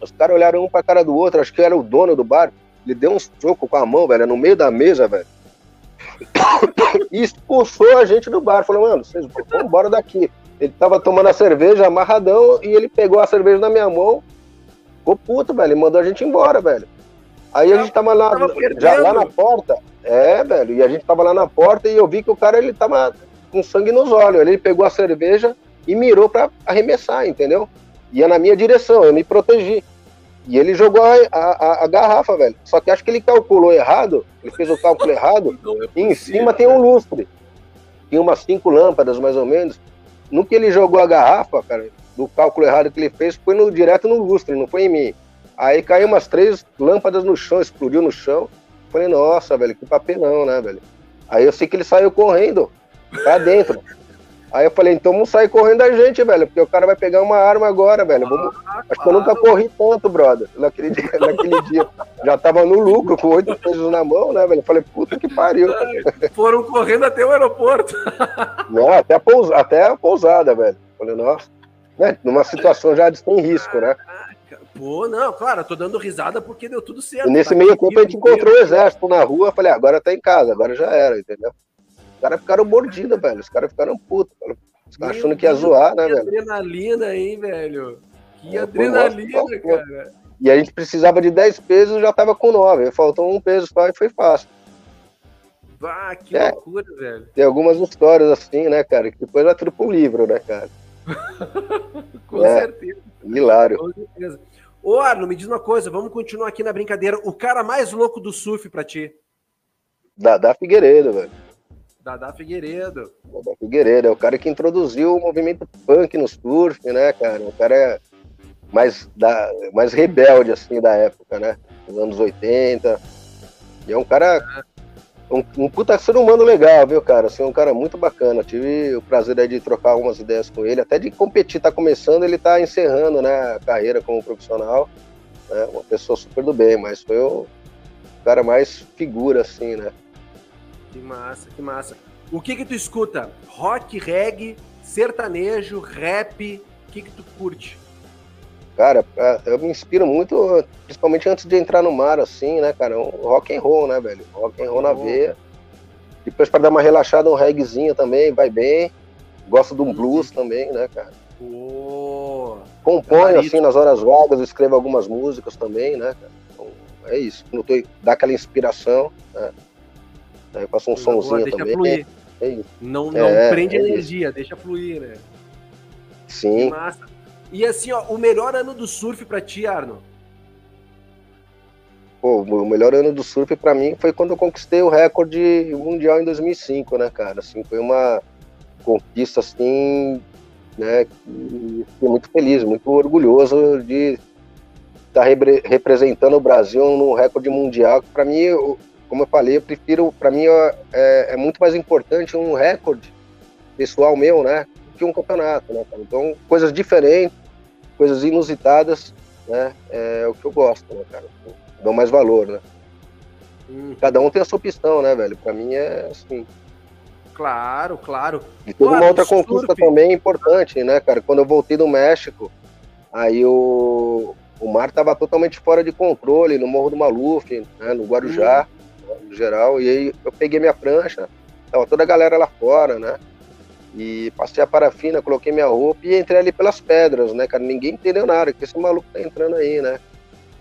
os caras olharam um pra cara do outro, acho que era o dono do bar, ele deu um soco com a mão, velho, no meio da mesa, velho. E expulsou a gente do bar. Falou, mano, vocês vão embora daqui. Ele tava tomando a cerveja amarradão e ele pegou a cerveja na minha mão. Ficou puto, velho. Ele mandou a gente embora, velho. Aí a gente tava lá, já lá na porta. É, velho. E a gente tava lá na porta e eu vi que o cara ele tava com sangue nos olhos. Ele pegou a cerveja, e mirou para arremessar, entendeu? Ia na minha direção, eu me protegi. E ele jogou a, a, a, garrafa, velho. Só que acho que ele calculou errado, ele fez o cálculo errado, é e em cima tem um lustre. Tinha umas cinco lâmpadas, mais ou menos. No que ele jogou a garrafa, cara, do cálculo errado que ele fez, foi no, direto no lustre, não foi em mim. Aí caiu umas três lâmpadas no chão, explodiu no chão. Falei, nossa, velho, que papelão, né, velho? Aí eu sei que ele saiu correndo pra dentro. Aí eu falei, então vamos sair correndo a gente, velho, porque o cara vai pegar uma arma agora, velho. Vamos... Ah, Acho que eu nunca corri tanto, brother, naquele dia. Naquele dia. Já tava no lucro, com oito pesos na mão, né, velho? Eu falei, puta que pariu. Foram correndo até o aeroporto. Não, até a, até a pousada, velho. Falei, nossa. Né? Numa situação já de sem risco, né? Pô, não, claro, eu tô dando risada porque deu tudo certo. E nesse tá meio tempo a gente encontrou o exército na rua, falei, ah, agora tá em casa, agora já era, entendeu? Os caras ficaram mordidos, velho. Os caras ficaram putos. Os caras achando que ia zoar, né, que velho? Que adrenalina, hein, velho? Que é, adrenalina, cara. E a gente precisava de 10 pesos já tava com 9. Faltou um peso só e foi fácil. Ah, que é, loucura, velho. Tem algumas histórias assim, né, cara? Que depois vai tudo pro livro, né, cara? com é, certeza. Hilário. Com certeza. Ô, Arno, me diz uma coisa, vamos continuar aqui na brincadeira. O cara mais louco do surf pra ti? Dadá Figueiredo, velho. Dadá Figueiredo. Dadá Figueiredo, é o cara que introduziu o movimento punk no surf, né, cara? O cara é mais, da, mais rebelde, assim, da época, né? Dos anos 80. E é um cara um, um puta ser humano legal, viu, cara? Assim, um cara muito bacana. Tive o prazer de trocar algumas ideias com ele, até de competir, tá começando, ele tá encerrando, né, a carreira como profissional. Né? Uma pessoa super do bem, mas foi o cara mais figura, assim, né? Que massa, que massa. O que que tu escuta? Rock, reggae, sertanejo, rap? O que que tu curte? Cara, eu me inspiro muito, principalmente antes de entrar no mar, assim, né, cara? Um rock and roll, né, velho? Rock and roll na veia. Depois para dar uma relaxada, um reggaezinho também, vai bem. Gosto de um blues também, né, cara? Oh, Componho, assim, nas horas vagas, escrevo algumas músicas também, né, cara? Então, é isso. Quando tô, dá aquela inspiração, né? Faço um somzinho deixa também. Fluir. É, é isso. Não, não é, prende é energia, isso. deixa fluir, né? Sim. Massa. E assim, ó, o melhor ano do surf para ti, Arno? Pô, o melhor ano do surf para mim foi quando eu conquistei o recorde mundial em 2005, né, cara? Assim, foi uma conquista assim, né, fiquei muito feliz, muito orgulhoso de estar tá repre representando o Brasil no recorde mundial. Para mim, eu, como eu falei, eu prefiro, para mim é, é muito mais importante um recorde pessoal meu, né, que um campeonato, né, cara? Então, coisas diferentes, coisas inusitadas, né? É o que eu gosto, né, cara? Dou mais valor, né? Hum. Cada um tem a sua opção, né, velho? Pra mim é assim. Claro, claro. E teve uma outra conquista também importante, né, cara? Quando eu voltei do México, aí o, o mar tava totalmente fora de controle no Morro do Maluf, né, no Guarujá, hum. No geral. E aí eu peguei minha prancha, tava toda a galera lá fora, né? E passei a parafina, coloquei minha roupa e entrei ali pelas pedras, né, cara? Ninguém entendeu nada, que esse maluco tá entrando aí, né?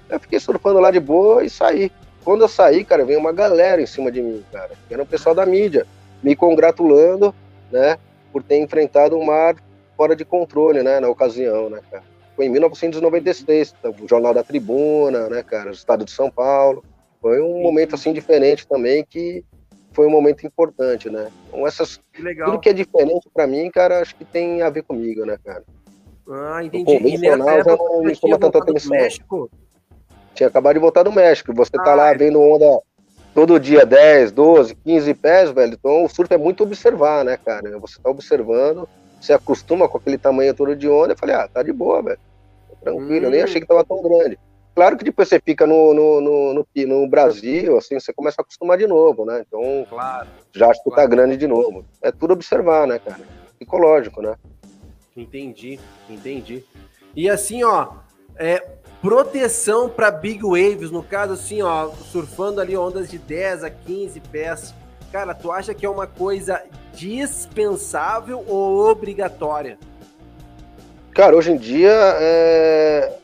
Eu fiquei surfando lá de boa e saí. Quando eu saí, cara, veio uma galera em cima de mim, cara. Era o pessoal da mídia, me congratulando, né, por ter enfrentado um mar fora de controle, né, na ocasião, né, cara. Foi em 1996, o Jornal da Tribuna, né, cara, o Estado de São Paulo. Foi um momento, assim, diferente também que foi um momento importante, né? Então, essas, que tudo que é diferente para mim, cara, acho que tem a ver comigo, né, cara? Ah, entendi. O convencional já não me chama tanta atenção. México? Tinha acabado de voltar do México. Você tá ah, lá é. vendo onda todo dia 10, 12, 15 pés, velho. Então o surf é muito observar, né, cara? Você tá observando, você acostuma com aquele tamanho todo de onda. Eu falei, ah, tá de boa, velho. Tranquilo, hum. eu nem hum. achei que tava tão grande. Claro que depois você fica no, no, no, no, no Brasil, assim, você começa a acostumar de novo, né? Então, claro, já acho que tá claro. tá grande de novo. É tudo observar, né, cara? Psicológico, né? Entendi, entendi. E assim, ó, é, proteção para big waves, no caso assim, ó, surfando ali ondas de 10 a 15 pés. Cara, tu acha que é uma coisa dispensável ou obrigatória? Cara, hoje em dia é,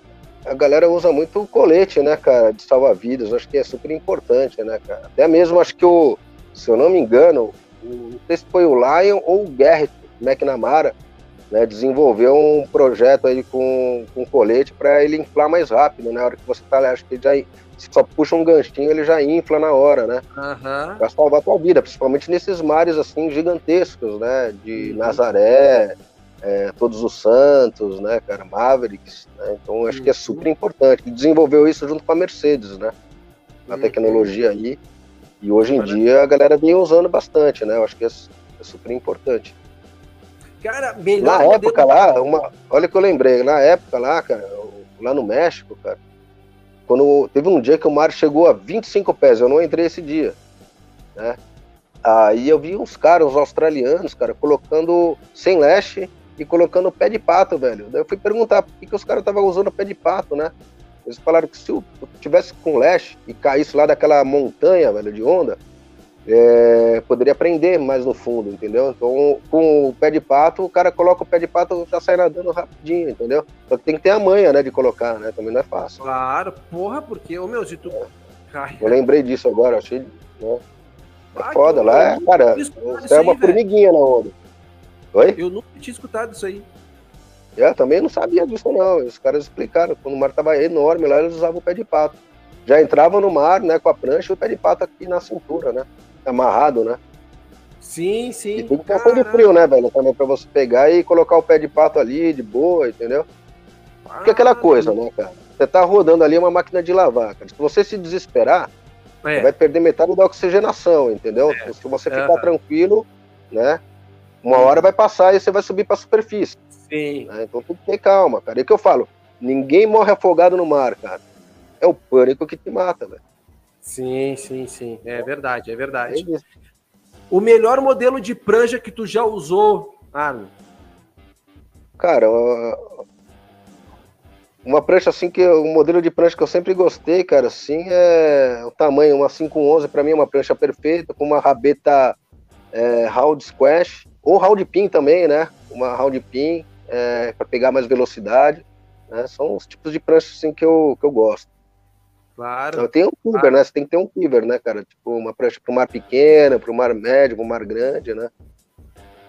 a galera usa muito o colete, né, cara, de salva-vidas. Acho que é super importante, né, cara. Até mesmo acho que o, se eu não me engano, não sei se foi o Lion ou o Garrett McNamara, né, desenvolveu um projeto aí com, com colete para ele inflar mais rápido, né? Na hora que você tá, acho que ele já se só puxa um ganchinho, ele já infla na hora, né? Uhum. Para salvar a tua vida, principalmente nesses mares assim gigantescos, né? De uhum. Nazaré, é, Todos os Santos, né, cara, Mavericks, né? Então acho que é uhum. super importante. Ele desenvolveu isso junto com a Mercedes, né? A uhum. tecnologia aí. E hoje em dia a galera vem usando bastante, né? Eu acho que é, é super importante. Cara, melhor. Na época lá, uma, olha que eu lembrei, na época lá, cara, lá no México, cara, quando teve um dia que o mar chegou a 25 pés, eu não entrei esse dia, né? Aí eu vi uns caras, uns australianos, cara, colocando sem leste e colocando pé de pato, velho. Daí eu fui perguntar por que, que os caras estavam usando pé de pato, né? Eles falaram que se eu tivesse com leste e caísse lá daquela montanha, velho, de onda, é, poderia prender mais no fundo, entendeu? Então, com o pé de pato, o cara coloca o pé de pato já sai nadando rapidinho, entendeu? Só que tem que ter a manha, né, de colocar, né? Também não é fácil. Claro, porra, porque, ô meu, se tu. É. Eu lembrei disso agora, achei. Né? É foda, lá é, cara, você é uma aí, formiguinha na onda. Oi? Eu nunca tinha escutado isso aí. Eu também não sabia disso, não. Os caras explicaram. Quando o mar tava enorme lá, eles usavam o pé de pato. Já entravam no mar, né, com a prancha e o pé de pato aqui na cintura, né? amarrado, né? Sim, sim. E que ter de frio, né, velho? Também pra você pegar e colocar o pé de pato ali, de boa, entendeu? Porque aquela coisa, né, cara? Você tá rodando ali uma máquina de lavar, cara. Se você se desesperar, é. você vai perder metade da oxigenação, entendeu? É. Se você ficar uhum. tranquilo, né? Uma hora vai passar e você vai subir pra superfície. Sim. Né? Então tem que ter calma, cara. É que eu falo, ninguém morre afogado no mar, cara. É o pânico que te mata, velho. Sim, sim, sim. É verdade, é verdade. É o melhor modelo de prancha que tu já usou, Arno? Cara, uma prancha assim que o um modelo de prancha que eu sempre gostei, cara, assim é o tamanho, uma 511 para mim é uma prancha perfeita com uma rabeta é, round squash ou round pin também, né? Uma round pin é, para pegar mais velocidade, né? São os tipos de prancha assim que eu, que eu gosto. Claro. Então, tem um quiver, claro. né? Você tem que ter um quiver, né, cara? Tipo, uma prancha para o mar pequeno, para o mar médio, para o mar grande, né?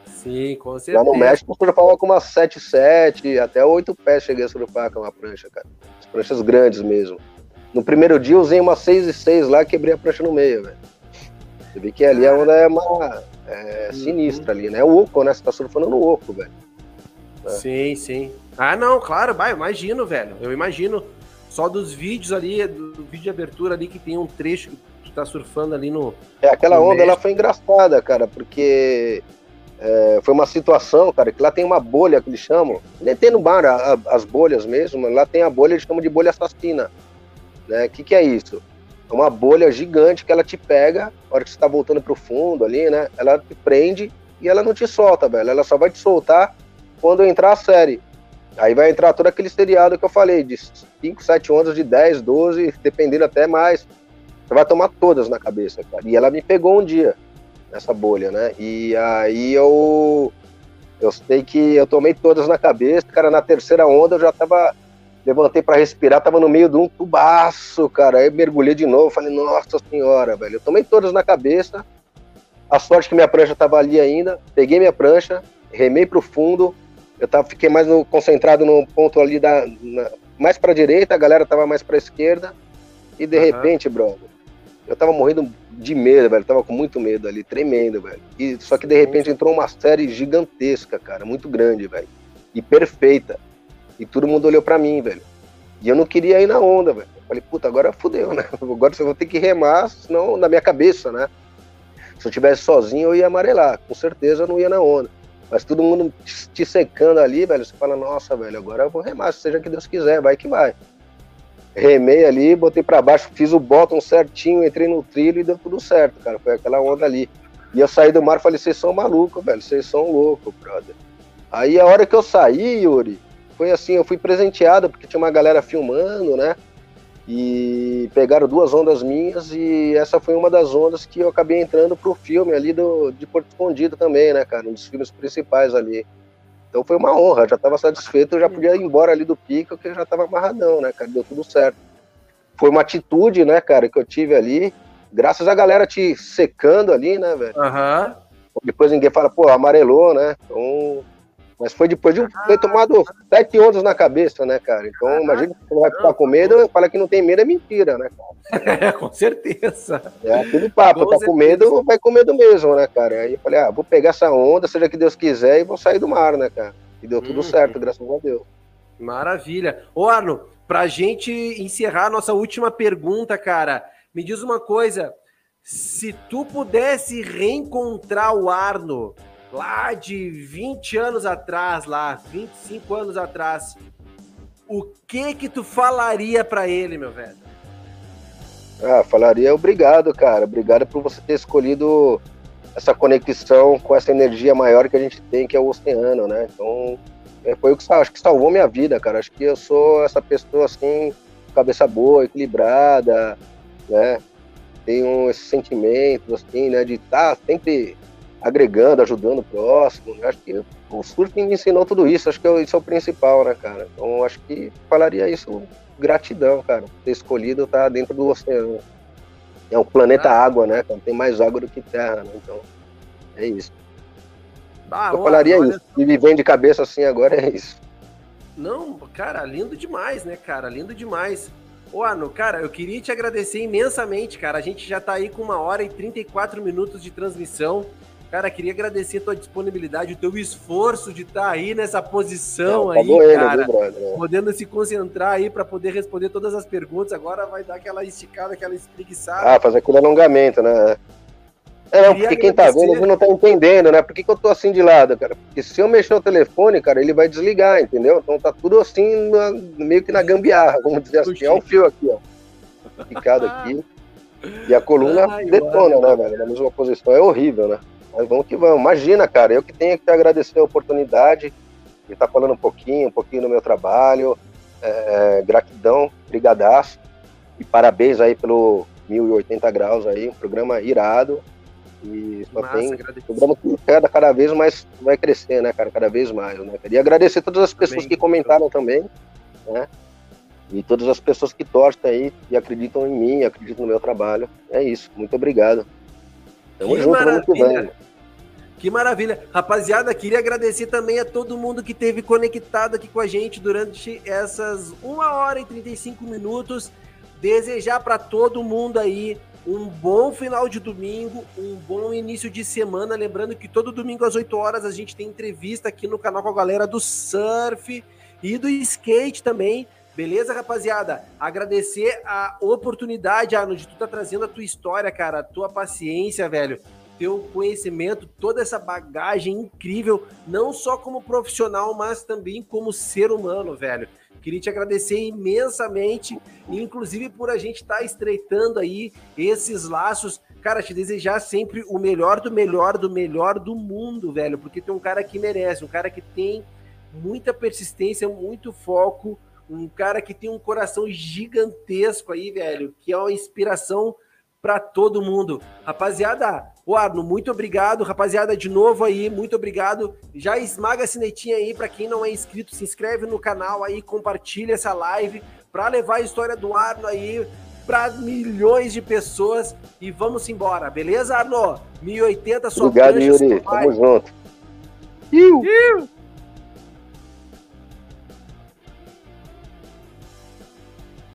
Sim, com certeza. Lá no México, eu surfava com uma 7,7, até 8 pés cheguei a surfar com uma prancha, cara. As pranchas grandes mesmo. No primeiro dia, eu usei uma 6,6 lá e quebrei a prancha no meio, velho. Você vê que ali a onda é uma é, uhum. sinistra ali, né? O oco, né? Você tá surfando no oco, velho. É. Sim, sim. Ah, não, claro, vai, imagino, velho. Eu imagino só dos vídeos ali, do, do, vídeo de abertura ali, que tem um trecho que tu tá surfando ali no. É, aquela no onda ela foi engraçada, cara, porque é, foi uma situação, cara, que lá tem uma bolha que eles chamam, nem tem no bar a, a, as bolhas mesmo, lá tem a bolha, eles chamam de bolha assassina. Né? O que, que é isso? É uma bolha gigante que ela te pega, na hora que você tá voltando pro fundo ali, né? Ela te prende e ela não te solta, velho. Ela só vai te soltar quando entrar a série. Aí vai entrar todo aquele seriado que eu falei, de 5, 7 ondas, de 10, 12, dependendo até mais. Você vai tomar todas na cabeça, cara. E ela me pegou um dia, nessa bolha, né? E aí eu. Eu sei que eu tomei todas na cabeça, cara. Na terceira onda eu já tava. Levantei para respirar, tava no meio de um tubaço, cara. Aí mergulhei de novo, falei, nossa senhora, velho. Eu tomei todas na cabeça. A sorte que minha prancha tava ali ainda. Peguei minha prancha, remei pro fundo, eu tava, fiquei mais no, concentrado no ponto ali da. Na, mais pra direita, a galera tava mais pra esquerda. E de uhum. repente, brother, eu tava morrendo de medo, velho. Eu tava com muito medo ali, tremendo, velho. E, só que de repente entrou uma série gigantesca, cara, muito grande, velho. E perfeita. E todo mundo olhou para mim, velho. E eu não queria ir na onda, velho. Falei, puta, agora fudeu, né? Agora você vai ter que remar, senão na minha cabeça, né? Se eu tivesse sozinho, eu ia amarelar. Com certeza eu não ia na onda. Mas todo mundo te secando ali, velho, você fala, nossa, velho, agora eu vou remar, seja que Deus quiser, vai que vai. Remei ali, botei para baixo, fiz o bottom certinho, entrei no trilho e deu tudo certo, cara. Foi aquela onda ali. E eu saí do mar e falei, vocês são malucos, velho, vocês são loucos, brother. Aí a hora que eu saí, Yuri, foi assim, eu fui presenteado, porque tinha uma galera filmando, né? e pegaram duas ondas minhas e essa foi uma das ondas que eu acabei entrando pro filme ali do, de Porto Escondido também, né, cara? Um dos filmes principais ali. Então foi uma honra, já estava satisfeito, eu já podia ir embora ali do pico, que eu já estava amarradão, né, cara? Deu tudo certo. Foi uma atitude, né, cara, que eu tive ali, graças à galera te secando ali, né, velho? Uhum. Depois ninguém fala, pô, amarelou, né? Então Mas foi depois de ter tomado sete ondas na cabeça, né, cara? Então, imagina que você vai ficar com medo, fala que não tem medo é mentira, né, cara? É, com certeza. É aquele papo, com tá com medo, vai com medo mesmo, né, cara? Aí eu falei, ah, vou pegar essa onda, seja que Deus quiser, e vou sair do mar, né, cara? E deu tudo hum. certo, graças a Deus. Maravilha. Ô, Arno, pra gente encerrar a nossa última pergunta, cara, me diz uma coisa. Se tu pudesse reencontrar o Arno lá de 20 anos atrás, lá, 25 anos atrás, o que que tu falaria para ele, meu velho? Ah, falaria obrigado, cara. Obrigado por você ter escolhido essa conexão com essa energia maior que a gente tem, que é o oceano, né? Então, é, foi o que acho que salvou minha vida, cara. Acho que eu sou essa pessoa assim, cabeça boa, equilibrada, né? Tenho esse sentimento assim, né, de estar tá sempre agregando, ajudando o próximo. Né? Acho que o surf me ensinou tudo isso, acho que isso é o principal, né, cara? Então acho que falaria isso, gratidão, cara, por ter escolhido estar dentro do oceano. É um planeta ah. água, né, cara? Tem mais água do que terra, né? Então, é isso. Ah, eu falaria olha... isso. E me vem de cabeça assim agora é isso. Não, cara, lindo demais, né, cara? Lindo demais. Ô, Arno, cara, eu queria te agradecer imensamente, cara. A gente já tá aí com uma hora e 34 minutos de transmissão. Cara, queria agradecer a tua disponibilidade, o teu esforço de estar tá aí nessa posição Não, tá aí, cara. Viu, podendo se concentrar aí para poder responder todas as perguntas. Agora vai dar aquela esticada, aquela espreguiçada. Ah, fazer aquele alongamento, né? É, não, porque quem tá vendo não tá entendendo, né? Por que, que eu tô assim de lado, cara? Porque se eu mexer o telefone, cara, ele vai desligar, entendeu? Então tá tudo assim, na, meio que na gambiarra, vamos dizer assim. É o fio aqui, ó. Ficado aqui. E a coluna Ai, detona, né, velho? Na mesma posição. É horrível, né? Mas vamos que vamos. Imagina, cara, eu que tenho que agradecer a oportunidade de estar falando um pouquinho, um pouquinho do meu trabalho. É, gratidão, brigadaço. E parabéns aí pelo 1080 graus aí, um programa irado. E só Massa, tem um programa que cada, cada vez mais vai crescer, né, cara? Cada vez mais, né? Queria agradecer todas as pessoas também. que comentaram também, né? E todas as pessoas que torcem aí e acreditam em mim, acreditam no meu trabalho. É isso. Muito obrigado. Tamo que junto, maravilha. Que maravilha. Rapaziada, queria agradecer também a todo mundo que esteve conectado aqui com a gente durante essas 1 hora e 35 minutos. Desejar para todo mundo aí um bom final de domingo, um bom início de semana. Lembrando que todo domingo às 8 horas a gente tem entrevista aqui no canal com a galera do surf e do skate também. Beleza, rapaziada? Agradecer a oportunidade, Arnold, de tu tá trazendo a tua história, cara, a tua paciência, velho teu conhecimento, toda essa bagagem incrível, não só como profissional, mas também como ser humano, velho. Queria te agradecer imensamente, inclusive por a gente estar tá estreitando aí esses laços. Cara, te desejar sempre o melhor do melhor do melhor do mundo, velho, porque tem um cara que merece, um cara que tem muita persistência, muito foco, um cara que tem um coração gigantesco aí, velho, que é uma inspiração para todo mundo. Rapaziada, o Arno, muito obrigado. Rapaziada, de novo aí, muito obrigado. Já esmaga a sinetinha aí para quem não é inscrito, se inscreve no canal aí, compartilha essa live para levar a história do Arno aí para milhões de pessoas e vamos embora, beleza, Arno? 1080 só Obrigado, Yuri. Tamo junto. Iu. Iu.